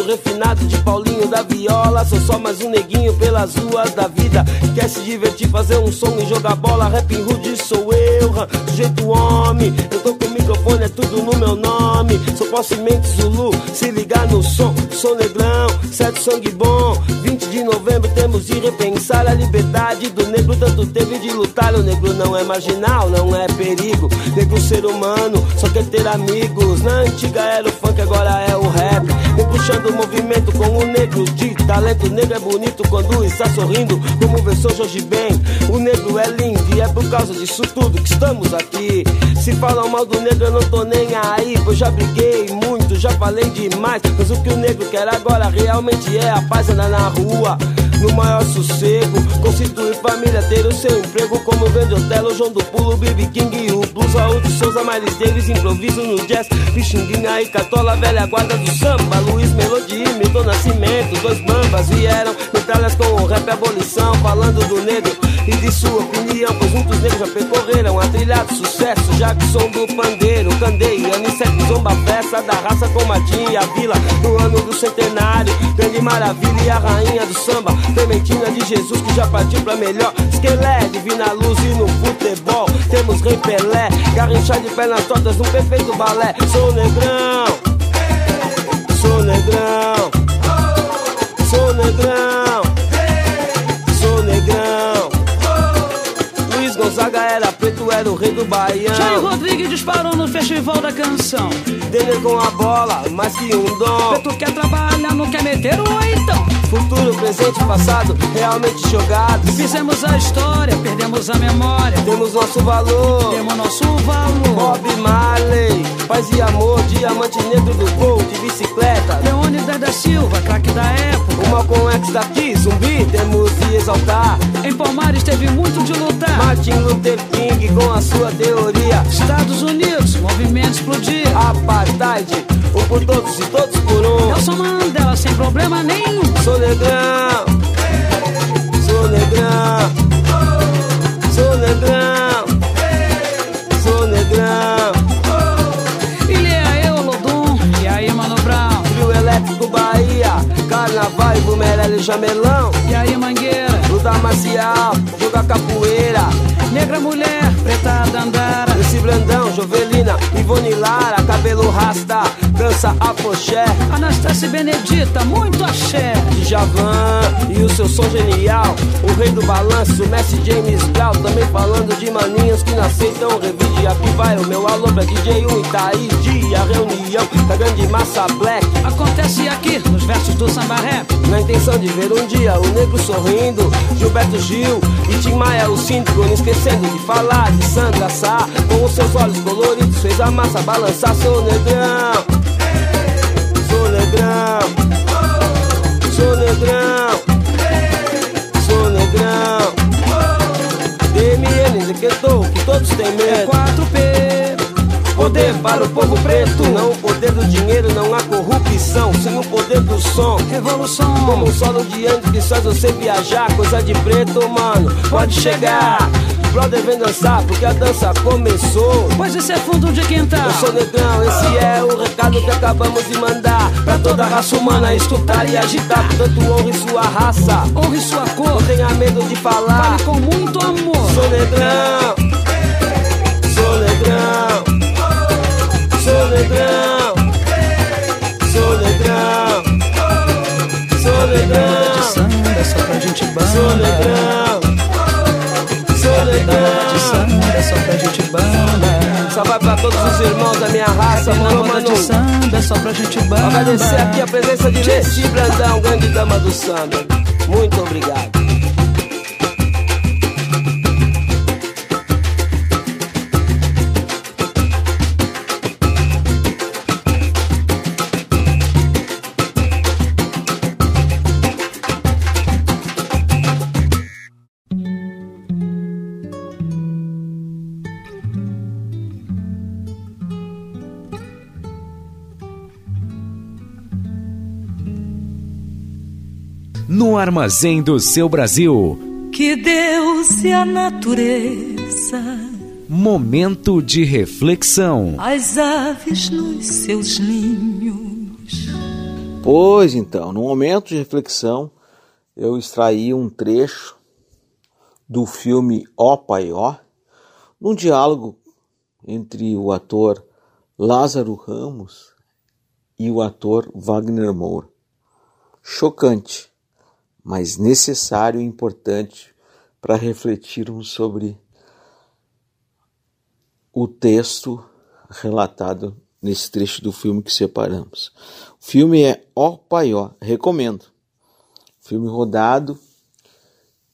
Nem o canto refinado de Paulinho da Viola. Sou só mais um neguinho pelas ruas da vida. Quer se divertir, fazer um som e jogar bola. Rap rude sou eu, sujeito homem. Eu tô com o microfone, é tudo no meu nome. Sou possemente Zulu, se ligar no som. Sou negrão, certo sangue bom. 20 de novembro temos de repensar a liberdade do negro. Tanto teve de lutar. O negro não é marginal, não é perigo. Negro ser humano, só quer ter amigos. Na antiga era o funk, agora é o rap. Puxando o movimento com o negro de talento. O negro é bonito quando está sorrindo, como versou Jorge Ben. O negro é lindo e é por causa disso tudo que estamos aqui. Se falam mal do negro, eu não tô nem aí. Pois já briguei muito, já falei demais. Mas o que o negro quer agora realmente é a paz andar na rua. No maior sossego, constituir família, ter o seu emprego. Como vende Otelo, João do Pulo, BB King e o Blues. Raul de Souza, Miles Davis, improviso no jazz. Pixinguinha e Catola, velha guarda do samba. Luiz Melodia, Milton Nascimento. Dois bambas vieram, metralhas com o rap abolição. Falando do negro e de sua opinião. Pois muitos negros já percorreram a trilha do sucesso. Jackson do Pandeiro, Candeia, Anicete, Zomba, Festa da Raça com Martim e a Vila. No ano do centenário, Grande Maravilha e a Rainha do Samba. Clementina de Jesus que já partiu pra melhor. Esquelé, Divina Luz e no futebol. Temos Rei Pelé, Garrinchar de pernas tortas num perfeito balé. Sou negrão, sou negrão, Gonzaga era preto, era o rei do Baião. Jair Rodrigues disparou no festival da canção. Dele com a bola, mais que um dom. Preto quer trabalhar, não quer meter o então. Futuro, presente e passado, realmente jogados. Fizemos a história, perdemos a memória. Temos nosso valor, temos nosso valor. Bob Marley, paz e amor, diamante negro do gol, de bicicleta. Leônidas da Silva, craque da época. O Malcolm X daqui, zumbi, temos de exaltar. Em Palmares teve muito de lutar. Martin Luther King com a sua teoria. Estados Unidos, movimento explodir. Apartheid, um por todos e todos por um. Nelson Mandela sem problema nenhum. Sou negrão, sou negrão, sou negrão, sou negrão. Ilha eu, Lodum, e aí, Mano Brown. Trio Elétrico Bahia, Carnaval e Bumerelli Jamelão. E aí, Mangueira. Luta marcial, joga capoeira. Negra mulher, preta dandara. Esse Brandão, Jovelina, Ivone Lara, cabelo rasta, dança afoxé. Anastácia Benedita, muito axé. Djavan e o seu som genial. O rei do balanço, o Messi James Brown. Também falando de maninhos que não aceitam revide. Aqui vai o meu alô pra DJ 1 Itaí. Dia, reunião da grande massa black. Acontece aqui, nos versos do samba rap. Na intenção de ver um dia o negro sorrindo. Gilberto Gil e Tim Maia, o síndico. Não esquecendo de falar de Sandra Sá. Com os seus olhos coloridos, fez a massa balançar. Sou negrão, negrão, sou negrão, sou negrão. DMN decretou que todos têm medo. É 4P. Poder para o povo preto, não o poder do dinheiro, não há corrupção, sem o poder do som. Revolução, como um solo de antes que faz você viajar, coisa de preto, mano. Pode chegar. Brother vem dançar porque a dança começou. Pois esse é fundo de quintal. Eu sou negrão, esse é o recado que acabamos de mandar. Pra toda a raça humana escutar e agitar. Portanto, honre sua raça, honre sua cor. Não tenha medo de falar. Fale com muito amor. Sou negrão, samba só pra gente banda. Sou negrão. De samba só pra gente banda. Só vai pra todos os irmãos da minha raça, mano, mano. De samba só pra gente banda. Agradecer aqui a presença de Leci Brandão, grande dama do samba. Muito obrigado. Armazém do seu Brasil. Que Deus e a natureza. Momento de reflexão. As aves nos seus ninhos. Pois então, no momento de reflexão, eu extraí um trecho do filme Ó Pai Ó, num diálogo entre o ator Lázaro Ramos e o ator Wagner Moura. Chocante mas necessário e importante para refletirmos sobre o texto relatado nesse trecho do filme que separamos. O filme é Ó Paió, recomendo. Filme rodado,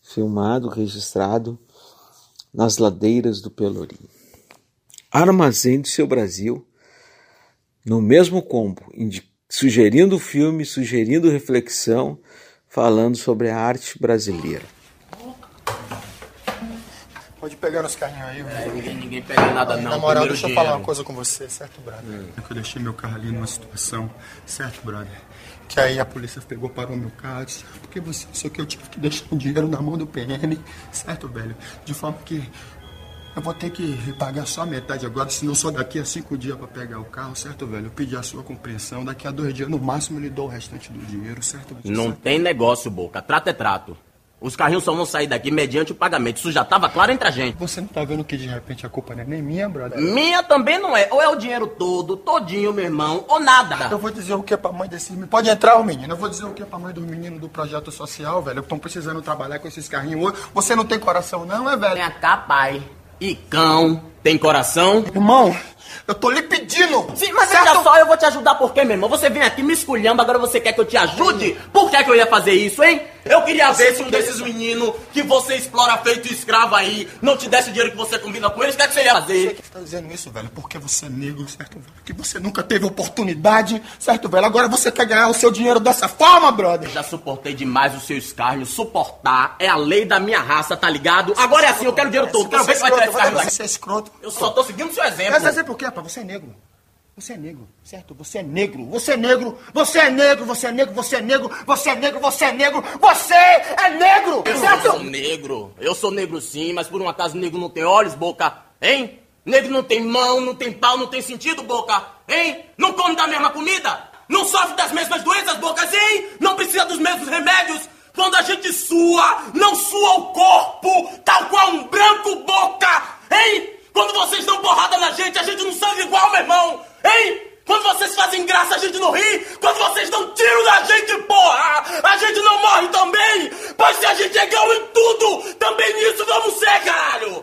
filmado, registrado nas ladeiras do Pelourinho. Armazém do seu Brasil, no mesmo combo, sugerindo filme, sugerindo reflexão, falando sobre a arte brasileira. Pode pegar nos carrinhos aí, velho. Ninguém, ninguém pega nada, não. Na moral, Primeiro deixa eu dinheiro. falar uma coisa com você, certo, brother? Hum. É que eu deixei meu carro ali numa situação, certo, brother? Que aí a polícia pegou, parou meu carro, disse, "Ah, porque você, isso aqui eu tive que deixar o dinheiro na mão do PM, certo, velho? De forma que eu vou ter que pagar só a metade agora, senão só daqui a cinco dias pra pegar o carro, certo, velho? Eu pedi a sua compreensão, daqui a dois dias no máximo eu lhe dou o restante do dinheiro, certo? Não tem negócio, Boca. Trato é trato. Os carrinhos só vão sair daqui mediante o pagamento. Isso já tava claro entre a gente. Você não tá vendo que de repente a culpa não é nem minha, brother? Minha também não é. Ou é o dinheiro todo, todinho, meu irmão, ou nada. Eu vou dizer o que pra mãe desses meninos. Pode entrar, o menino. Eu vou dizer o que pra mãe dos meninos do projeto social, velho. Que estão precisando trabalhar com esses carrinhos hoje. Você não tem coração, não, é, velho? Vem cá, pai. E cão, tem coração? Irmão, eu tô lhe pedindo. Sim, mas veja só, eu vou te ajudar por quê, meu irmão? Você vem aqui me esculhando, agora você quer que eu te ajude? Por que, que eu ia fazer isso, hein? Eu queria ver se um desses meninos que você explora feito escravo aí não te desse o dinheiro que você combina com eles, o que, é que você ia Você fazer? que tá dizendo isso, velho, porque você é negro, certo, velho? Que você nunca teve oportunidade, certo, velho? Agora você quer ganhar o seu dinheiro dessa forma, brother? Eu já suportei demais o seu escárnio. Suportar é a lei da minha raça, tá ligado? Agora é assim, eu quero dinheiro todo. Quero ver se vai tirar esse escárnio. Você é escroto. Eu só tô seguindo o seu exemplo. Mas sabe por quê, rapaz? Você é negro. Você é negro, certo? Você é negro, você é negro, você é negro, você é negro, você é negro, você é negro, você é negro, você é negro, Eu certo? sou negro. Eu sou negro sim, mas por um acaso negro não tem olhos, boca? Hein? Negro não tem mão, não tem pau, não tem sentido, boca? Hein? Não come da mesma comida? Não sofre das mesmas doenças, bocas, hein? Não precisa dos mesmos remédios? Quando a gente sua, não sua o corpo, tal qual um branco, boca, hein? Quando vocês dão porrada na gente, a gente não sangue igual, meu irmão, hein? Quando vocês fazem graça, a gente não ri. Quando vocês dão tiro na gente, porra, a gente não morre também. Pois se a gente é igual em tudo, também nisso vamos ser, caralho.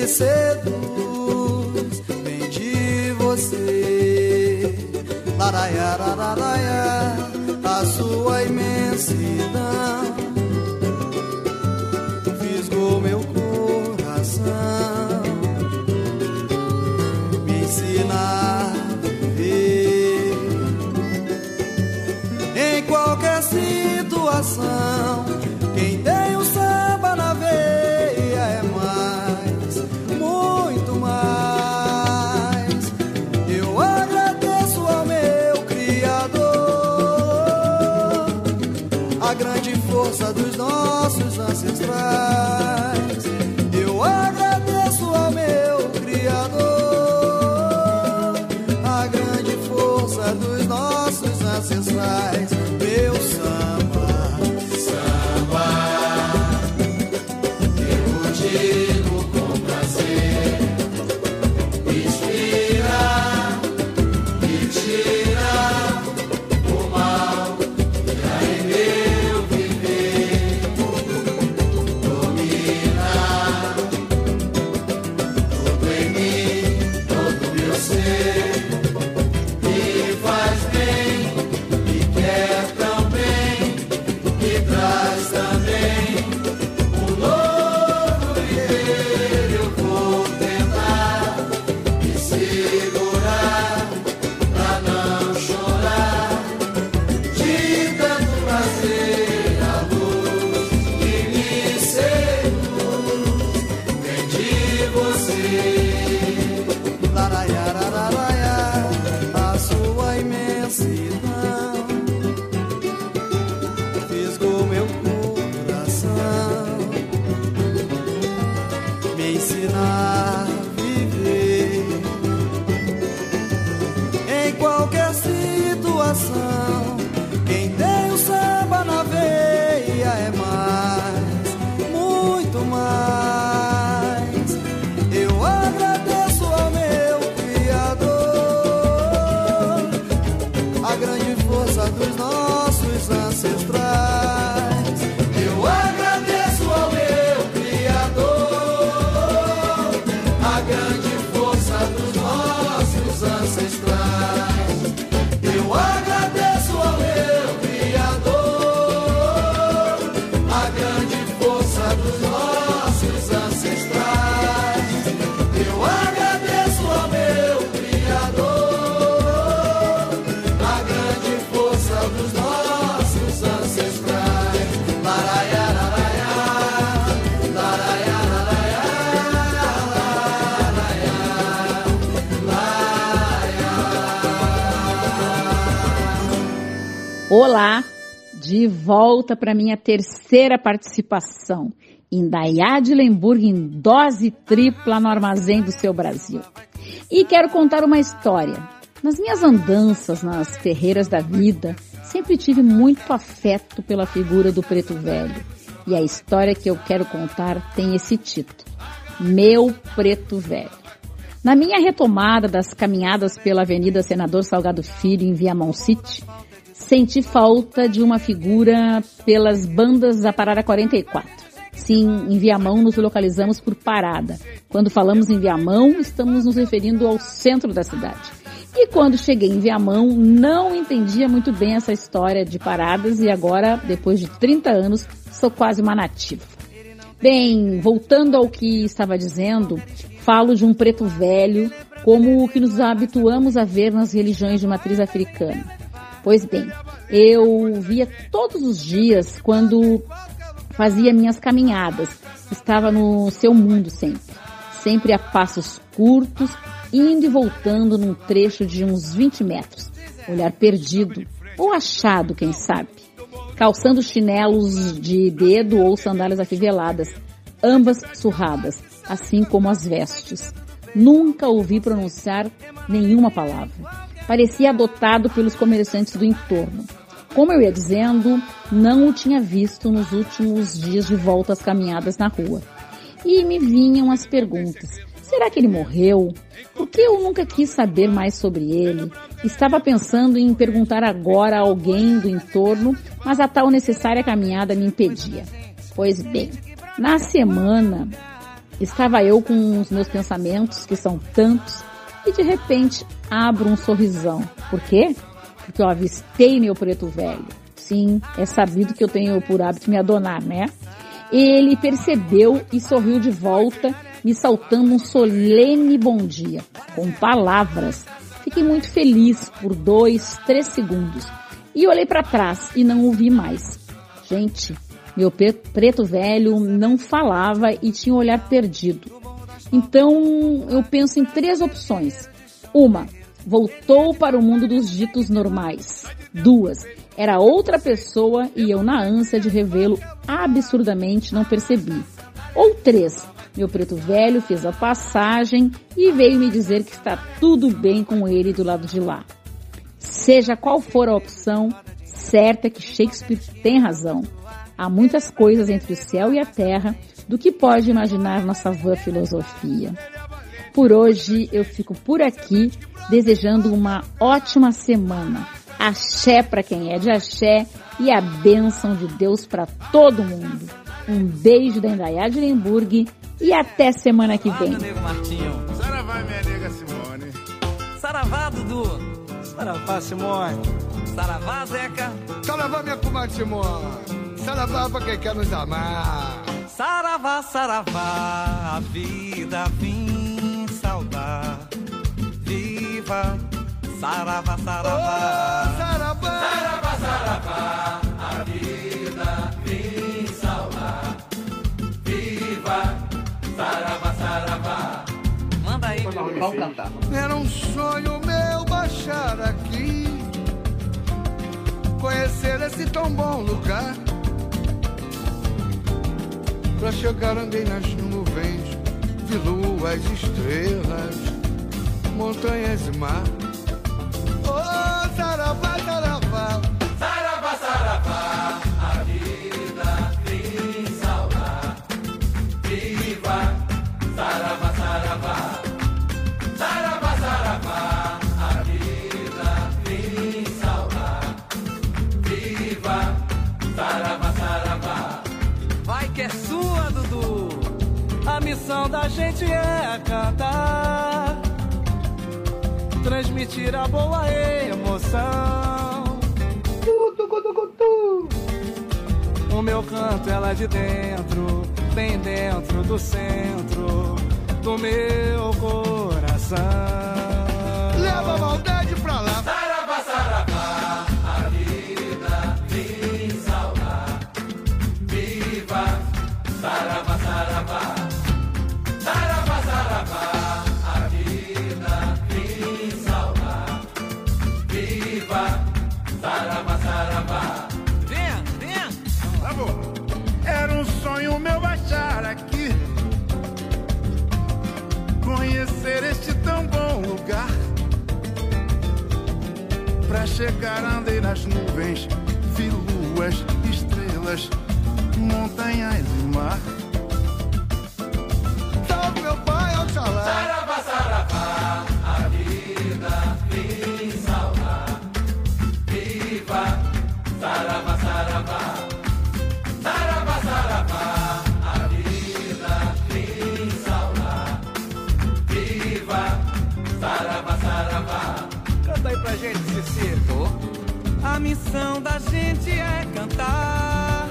Me seduz vem de você. Laraia, lararaia, a sua imensidão fisgou meu coração, me ensina a viver em qualquer situação. Volta para minha terceira participação em de em dose tripla no armazém do seu Brasil. E quero contar uma história. Nas minhas andanças nas terreiras da vida, sempre tive muito afeto pela figura do preto velho. E a história que eu quero contar tem esse título: Meu Preto Velho. Na minha retomada das caminhadas pela Avenida Senador Salgado Filho em Viamão City, senti falta de uma figura pelas bandas da Parada 44. Sim, em Viamão nos localizamos por parada. Quando falamos em Viamão, estamos nos referindo ao centro da cidade. E quando cheguei em Viamão, não entendia muito bem essa história de paradas e agora, depois de 30 anos, sou quase uma nativa. Bem, voltando ao que estava dizendo, falo de um preto velho como o que nos habituamos a ver nas religiões de matriz africana. Pois bem, eu via todos os dias quando fazia minhas caminhadas. Estava no seu mundo sempre. Sempre a passos curtos, indo e voltando num trecho de uns 20 metros. Olhar perdido, ou achado, quem sabe. Calçando chinelos de dedo ou sandálias afiveladas, ambas surradas, assim como as vestes. Nunca ouvi pronunciar nenhuma palavra. Parecia adotado pelos comerciantes do entorno. Como eu ia dizendo, não o tinha visto nos últimos dias de volta às caminhadas na rua. E me vinham as perguntas. Será que ele morreu? Por que eu nunca quis saber mais sobre ele? Estava pensando em perguntar agora a alguém do entorno, mas a tal necessária caminhada me impedia. Pois bem, na semana estava eu com os meus pensamentos, que são tantos, e de repente abro um sorrisão. Por quê? Porque eu avistei meu preto velho. Sim, é sabido que eu tenho por hábito me adonar, né? Ele percebeu e sorriu de volta, me saltando um solene bom dia, com palavras. Fiquei muito feliz por dois, três segundos. E olhei para trás e não o vi mais. Gente, meu preto velho não falava e tinha um olhar perdido. Então eu penso em três opções. Uma, voltou para o mundo dos ditos normais. Duas, era outra pessoa e eu, na ânsia de revê-lo, absurdamente não percebi. Ou três, meu preto velho fez a passagem e veio me dizer que está tudo bem com ele do lado de lá. Seja qual for a opção, certa é que Shakespeare tem razão. Há muitas coisas entre o céu e a terra do que pode imaginar nossa vã filosofia. Por hoje eu fico por aqui desejando uma ótima semana. Axé para quem é de axé e a bênção de Deus para todo mundo. Um beijo da Indaiá de Lemburg e até semana que vem. Saravá, minha nega Simone. Saravá, Dudu. Saravá, Simone. Saravá, Zeca. Saravá, minha comadre Simone. Saravá pra quem quer nos amar. Saravá, saravá, a vida vim saudar. Viva, saravá, saravá. Oh, saravá. Saravá, saravá, a vida vim saudar. Viva, saravá, saravá. Manda aí, Vamos cantar. Era um sonho meu baixar aqui, conhecer esse tão bom lugar. Pra chegar andei nas nuvens, vi luas, estrelas, montanhas e mar. Oh, saravá. Missão da gente é cantar, transmitir a boa emoção. O meu canto é lá de dentro, bem dentro do centro do meu coração. Leva a chegar andei nas nuvens, vi luas, estrelas, montanhas e mar. Missão da gente é cantar,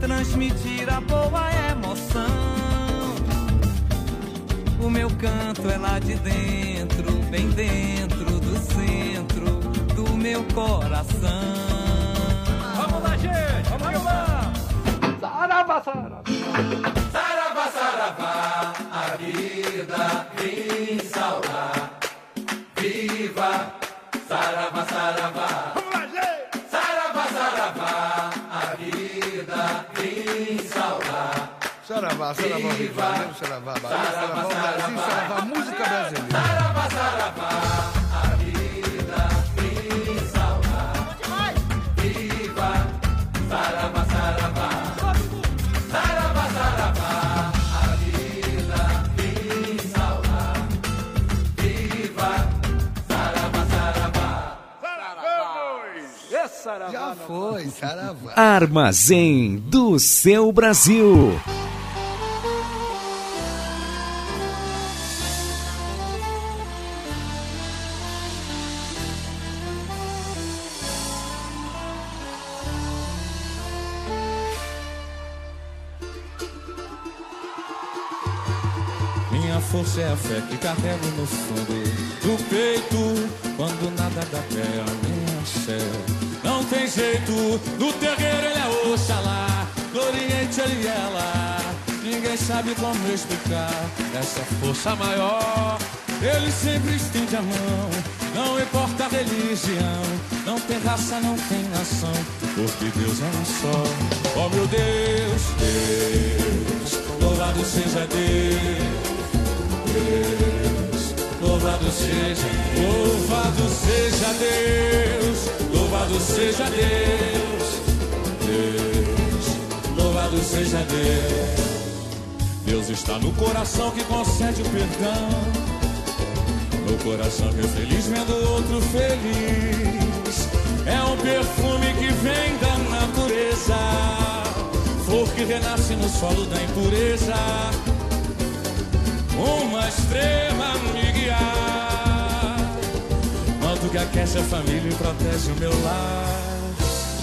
transmitir a boa emoção. O meu canto é lá de dentro, bem dentro do centro do meu coração. Vamos lá, gente! Vamos lá! Saravá, saravá! Saravá, saravá, a vida vem saudar. Viva, saravá, saravá. Saravá, saravá, a vida vem saudar. Saravá, saravá, Janeiro, saravá, Bahia, saravá, Brasil, saravá, música brasileira. Saravá, saravá, Já foi, saravá. Armazém do seu Brasil. Minha força é a fé que carrego no fundo do peito. Quando nada dá pé, a minha fé. Não tem jeito, no terreiro ele é Oxalá, no Oriente ele é lá. Ninguém sabe como explicar essa força maior. Ele sempre estende a mão, não importa a religião. Não tem raça, não tem nação, porque Deus é um só. Oh meu Deus, Deus, louvado seja Deus. Deus, louvado seja, louvado seja Deus, louvado seja Deus, Deus, louvado seja Deus. Deus está no coração que concede o perdão, no coração que é feliz vendo outro feliz. É um perfume que vem da natureza, flor que renasce no solo da impureza uma estrela me guiar. Que aquece a família e protege o meu lar.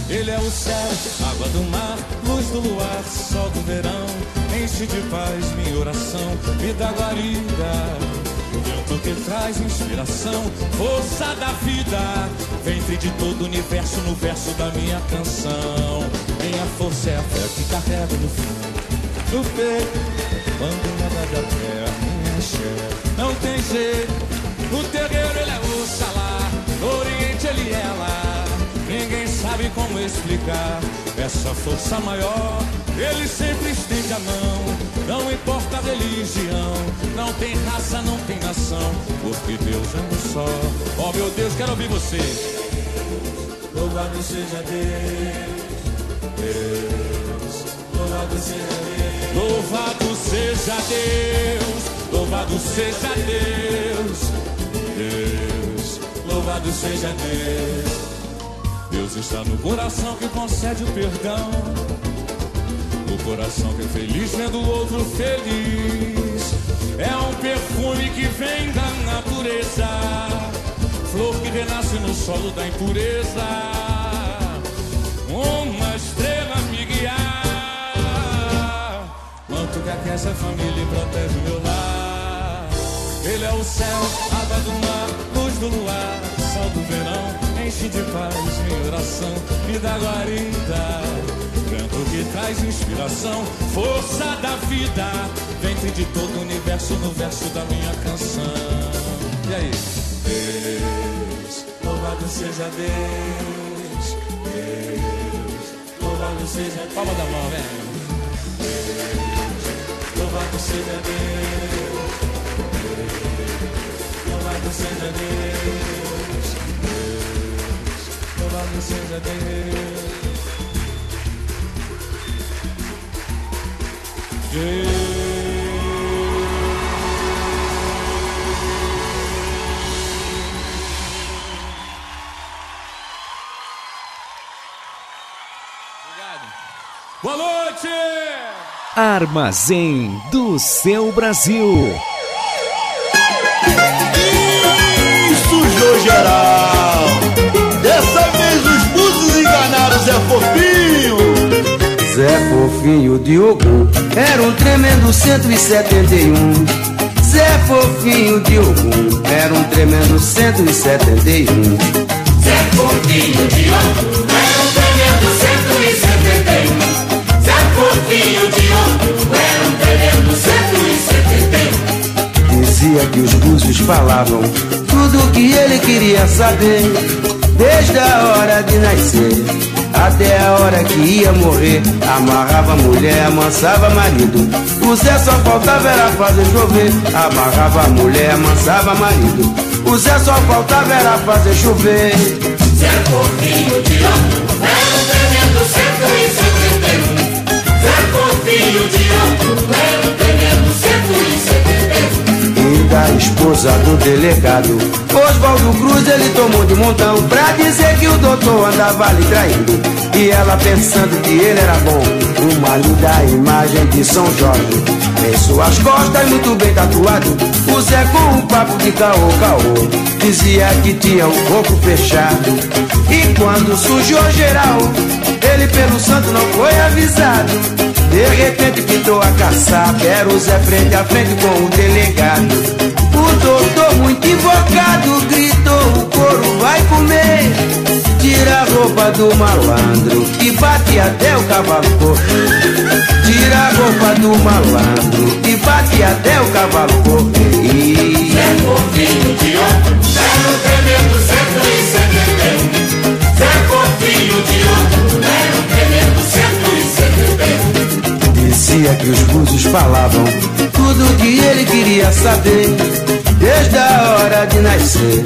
Ele é o céu, água do mar, luz do luar, sol do verão. Enche de paz minha oração, me dá guarida. Vento que traz inspiração, força da vida. Ventre de todo o universo no verso da minha canção. Minha força é a fé que carrego no fundo do peito. Quando nada dá pé, a minha xé Não tem jeito No terreiro oriente ele é lá Ninguém sabe como explicar. Essa força maior Ele sempre estende a mão. Não importa a religião Não tem raça, não tem nação. Porque Deus é um só. Oh meu Deus, quero ouvir você. Louvado seja Deus Deus. Louvado seja Deus. Louvado seja Deus, louvado seja Deus, Deus, louvado seja Deus. Deus está no coração que concede o perdão, no coração que é feliz vendo o outro feliz. É um perfume que vem da natureza, flor que renasce no solo da impureza. Uma estrela me guiar manto que aquece a família e protege o meu lar. Ele é o céu, água do mar, luz do luar, sol do verão, enche de paz minha oração, me dá guarida. Vento que traz inspiração, força da vida, ventre de todo o universo no verso da minha canção. E aí? Deus, louvado seja Deus, Deus, louvado seja Deus. Palma da mão, velho. Louvado seja Deus, louvado seja Deus, Deus, louvado seja Deus. Boa noite! Armazém do seu Brasil. Dessa vez os búzios enganaram Zé Fofinho. Zé Fofinho de Ogum era um tremendo 171. Zé Fofinho de Ogum era um tremendo 171. Zé Fofinho de Ogum era um tremendo 171. Zé Fofinho de Ogum era um tremendo 171. Dizia que os búzios falavam tudo o que ele queria saber, desde a hora de nascer até a hora que ia morrer. Amarrava mulher, amansava marido. O Zé só faltava era fazer chover. Amarrava mulher, amansava marido. O Zé só faltava era fazer chover. Zé Fofinho de Ogum era um tremendo 171. Zé Fofinho de Ogum da esposa do delegado. Oswaldo Cruz ele tomou de montão pra dizer que o doutor andava lhe traindo. E ela pensando que ele era bom, uma linda imagem de São Jorge. Em suas costas, muito bem tatuado, o Zé com um papo de caô, caô. Dizia que tinha o corpo fechado. E quando sujou geral, ele pelo santo não foi avisado. De repente pintou a caçapa, era o Zé frente a frente com o delegado. O doutor muito invocado gritou, o couro vai comer. Tira a roupa do malandro e bate até o cavalo correr. Tira a roupa do malandro e bate até o cavalo correr. Zé Fofinho de 171. Dizia que os búzios falavam tudo que ele queria saber, desde a hora de nascer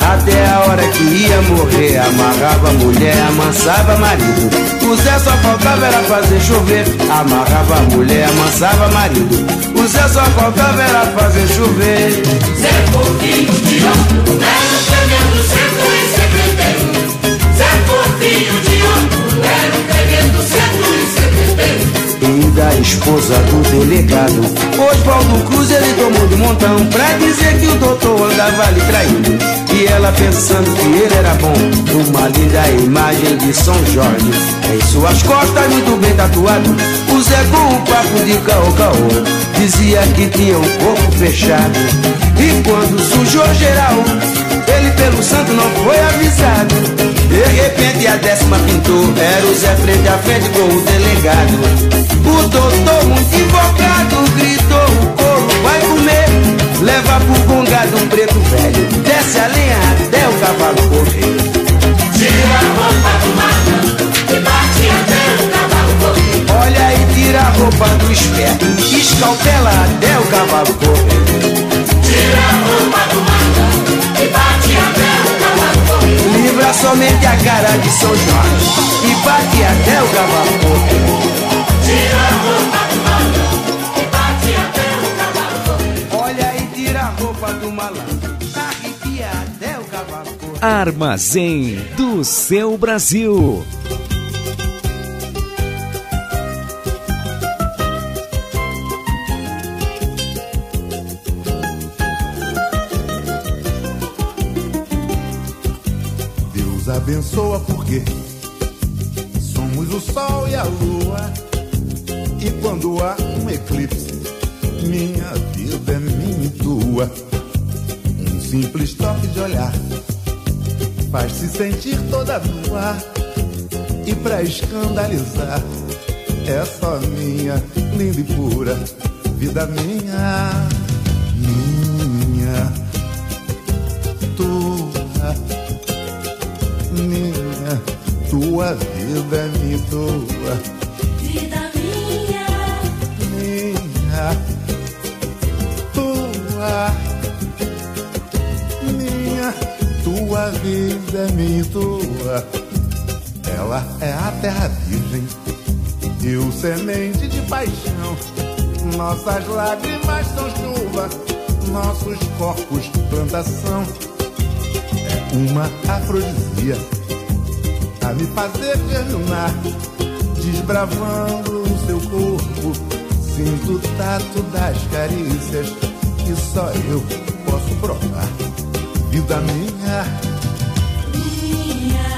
até a hora que ia morrer. Amarrava a mulher, amansava marido. O Zé só faltava era fazer chover. Amarrava a mulher, amansava marido. O Zé só faltava era fazer chover. Zé Fofinho de ouro, era um tremendo 171. Zé Fofinho de ouro, era um tremendo 171 e da esposa do delegado. Oswaldo Cruz ele tomou de montão pra dizer que o doutor andava lhe traindo. E ela pensando que ele era bom, uma linda imagem de São Jorge. Em suas costas, muito bem tatuado, o Zé com um papo de caô caô. Dizia que tinha um corpo fechado. E quando sujou geral, ele pelo santo não foi avisado. A décima pintou, era o Zé frente a frente com o delegado. O doutor muito invocado gritou, o couro vai comer. Leva pro congado um preto velho, desce a lenha até o cavalo correr. Tira a roupa do malandro e bate até o cavalo correr. Olha aí, tira a roupa do esperto, escalpela até o cavalo correr. Somente a cara de São Jorge e bate até o correr. Tira a roupa do malandro e bate até o cavalo. Olha aí, tira a roupa do malandro, arrepia até o cavalo. Armazém do seu Brasil. Abençoa porque somos o sol e a lua. E quando há um eclipse, minha vida é minha e tua. Um simples toque de olhar faz-se sentir toda nua. E pra escandalizar, é só minha, linda e pura, vida minha, tua vida é minha e tua. Vida minha, minha, tua, minha, tua vida é minha e tua. Ela é a terra virgem e o semente de paixão. Nossas lágrimas são chuva, nossos corpos plantação. É uma afrodisia me fazer germinar, desbravando o seu corpo. Sinto o tato das carícias que só eu posso provar. Vida minha, minha,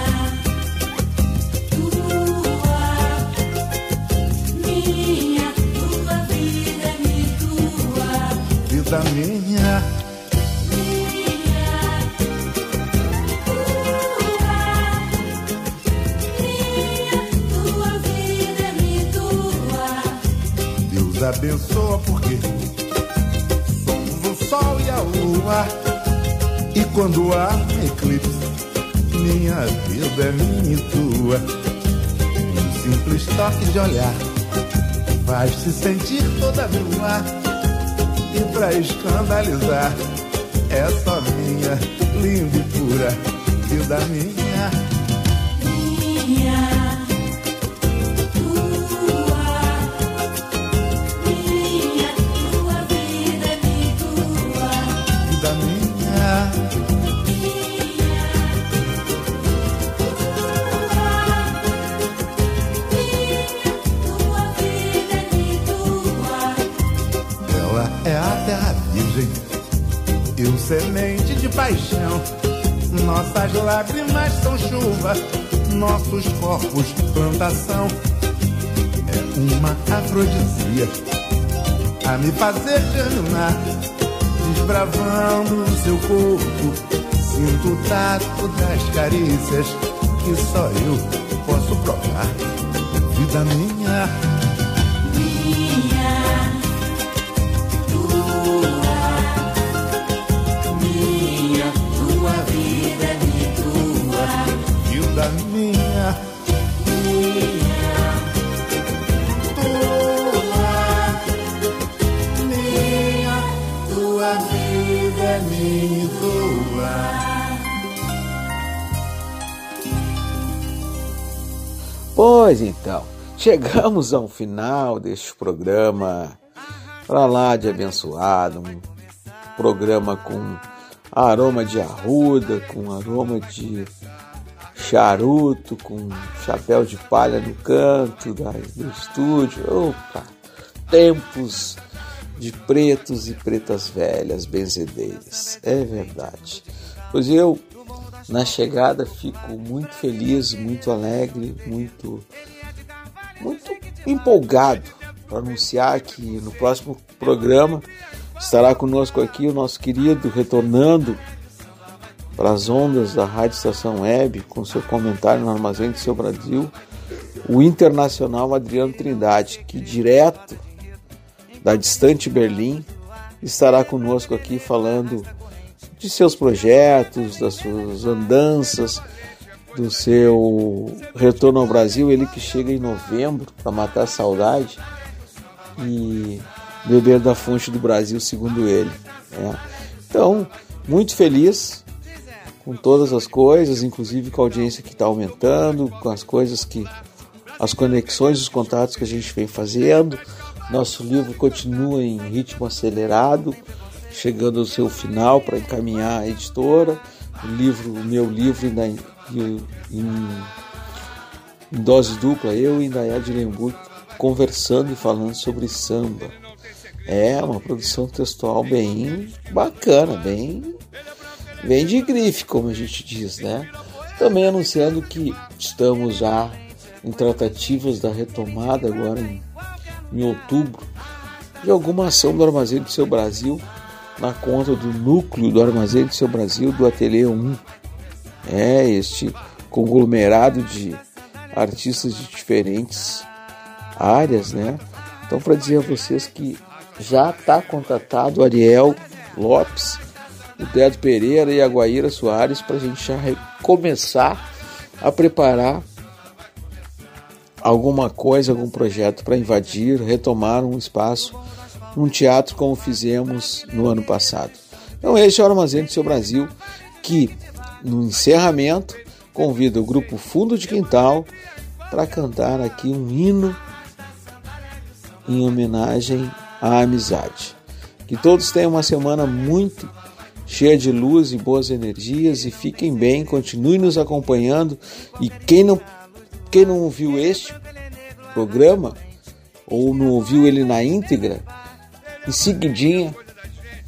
tua, minha, tua vida é minha tua. vida minha. Abençoa porque somos o sol e a lua. E quando há eclipse, minha vida é minha e tua. Um simples toque de olhar faz se sentir toda nua. E pra escandalizar, é só minha, linda e pura vida. Minha, lágrimas são chuva, nossos corpos plantação. É uma afrodisia a me fazer germinar, desbravando o seu corpo. Sinto o tato das carícias que só eu posso provar. Vida minha. Minha, chegamos ao final deste programa para lá de abençoado, um programa com aroma de arruda, com aroma de charuto, com chapéu de palha no canto da- do estúdio. Opa, tempos de pretos e pretas velhas, benzedeiras. É verdade. Pois eu, na chegada, fico muito feliz, muito alegre, muito, muito empolgado para anunciar que no próximo programa estará conosco aqui o nosso querido retornando para as ondas da Rádio Estação Web com seu comentário no Armazém do Seu Brasil, o internacional Adriano Trindade, que direto da distante Berlim estará conosco aqui falando de seus projetos, das suas andanças, do seu retorno ao Brasil, ele que chega em novembro para matar a saudade e beber da fonte do Brasil, segundo ele. né? Então, muito feliz com todas as coisas, inclusive com a audiência que está aumentando, com as coisas que. as conexões, os contatos que a gente vem fazendo. Nosso livro continua em ritmo acelerado, chegando ao seu final para encaminhar a editora. O livro, o meu livro ainda em, em, dose dupla, eu e Indaiá de Lemburgo conversando e falando sobre samba. É uma produção textual bem bacana, bem, bem de grife, como a gente diz, né? Também anunciando que estamos já em tratativas da retomada agora em, em outubro de alguma ação do Armazém do Seu Brasil na conta do núcleo do Armazém do Seu Brasil do Ateliê 1. É este conglomerado de artistas de diferentes áreas, né? Então, para dizer a vocês que já está contatado o Ariel Lopes, o Dedo Pereira e a Guaíra Soares para a gente já começar a preparar alguma coisa, algum projeto para invadir, retomar um espaço, um teatro como fizemos no ano passado. Então, este é o Armazém do Seu Brasil, que no encerramento convida o grupo Fundo de Quintal para cantar aqui um hino em homenagem à amizade. Que todos tenham uma semana muito cheia de luz e boas energias e fiquem bem, continuem nos acompanhando e quem não quem não ouviu este programa ou não ouviu ele na íntegra, em seguidinha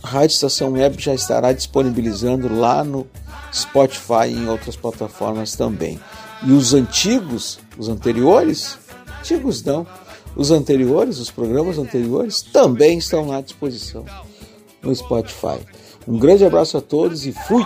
a Rádio Estação Web já estará disponibilizando lá no Spotify e em outras plataformas também. E os antigos, os anteriores, antigos não, os anteriores, os programas anteriores também estão lá à disposição no Spotify. Um grande abraço a todos e fui!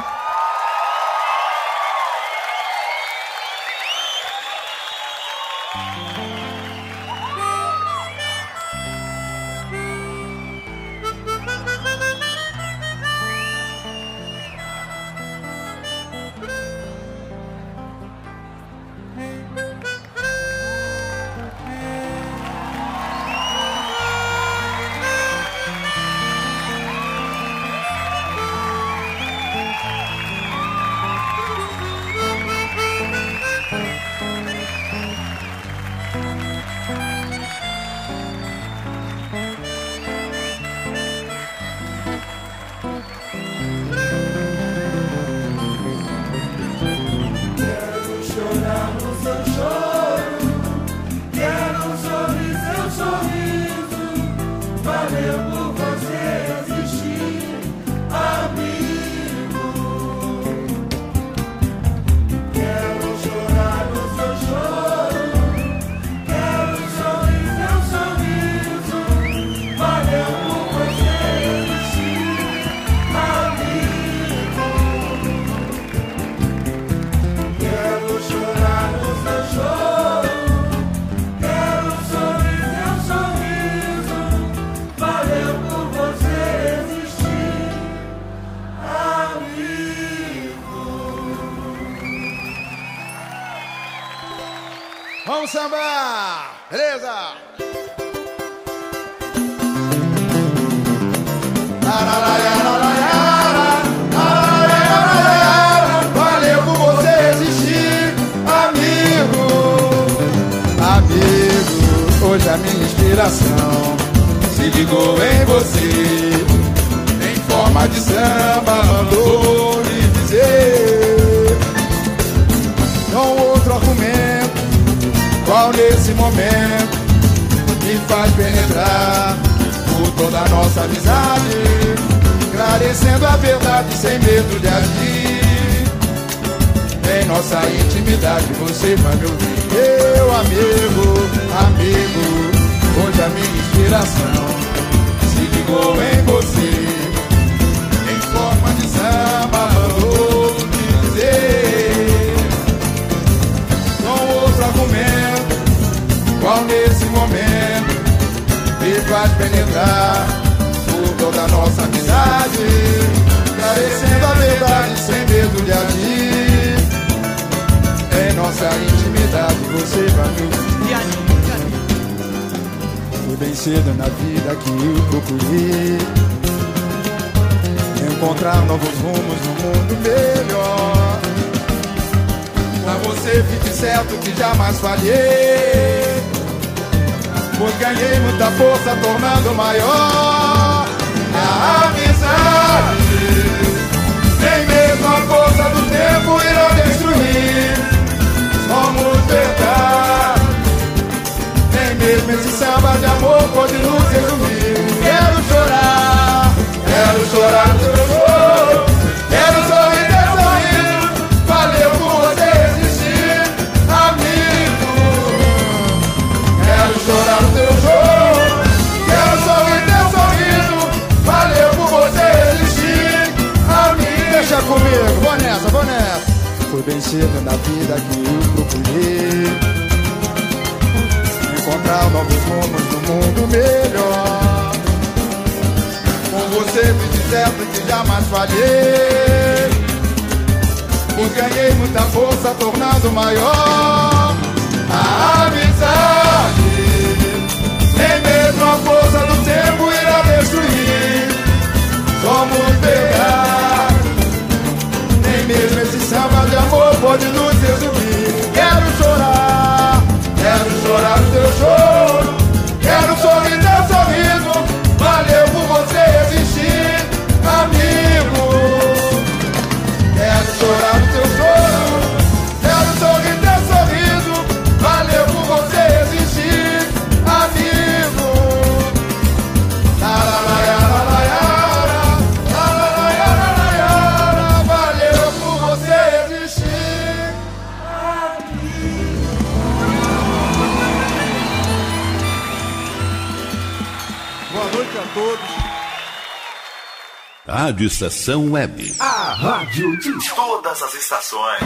Rádio Estação Web. A rádio de todas as estações.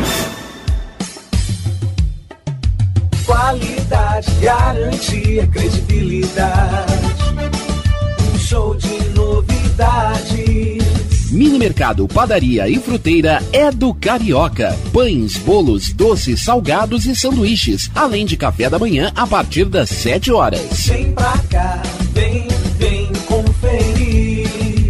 Qualidade, garantia, credibilidade. Um show de novidades. Mini Mercado, Padaria e Fruteira é do Carioca. Pães, bolos, doces, salgados e sanduíches, além de café da manhã a partir das 7 horas. Vem pra cá, vem, vem.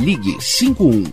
Ligue 51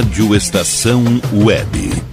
Rádio Estação Web.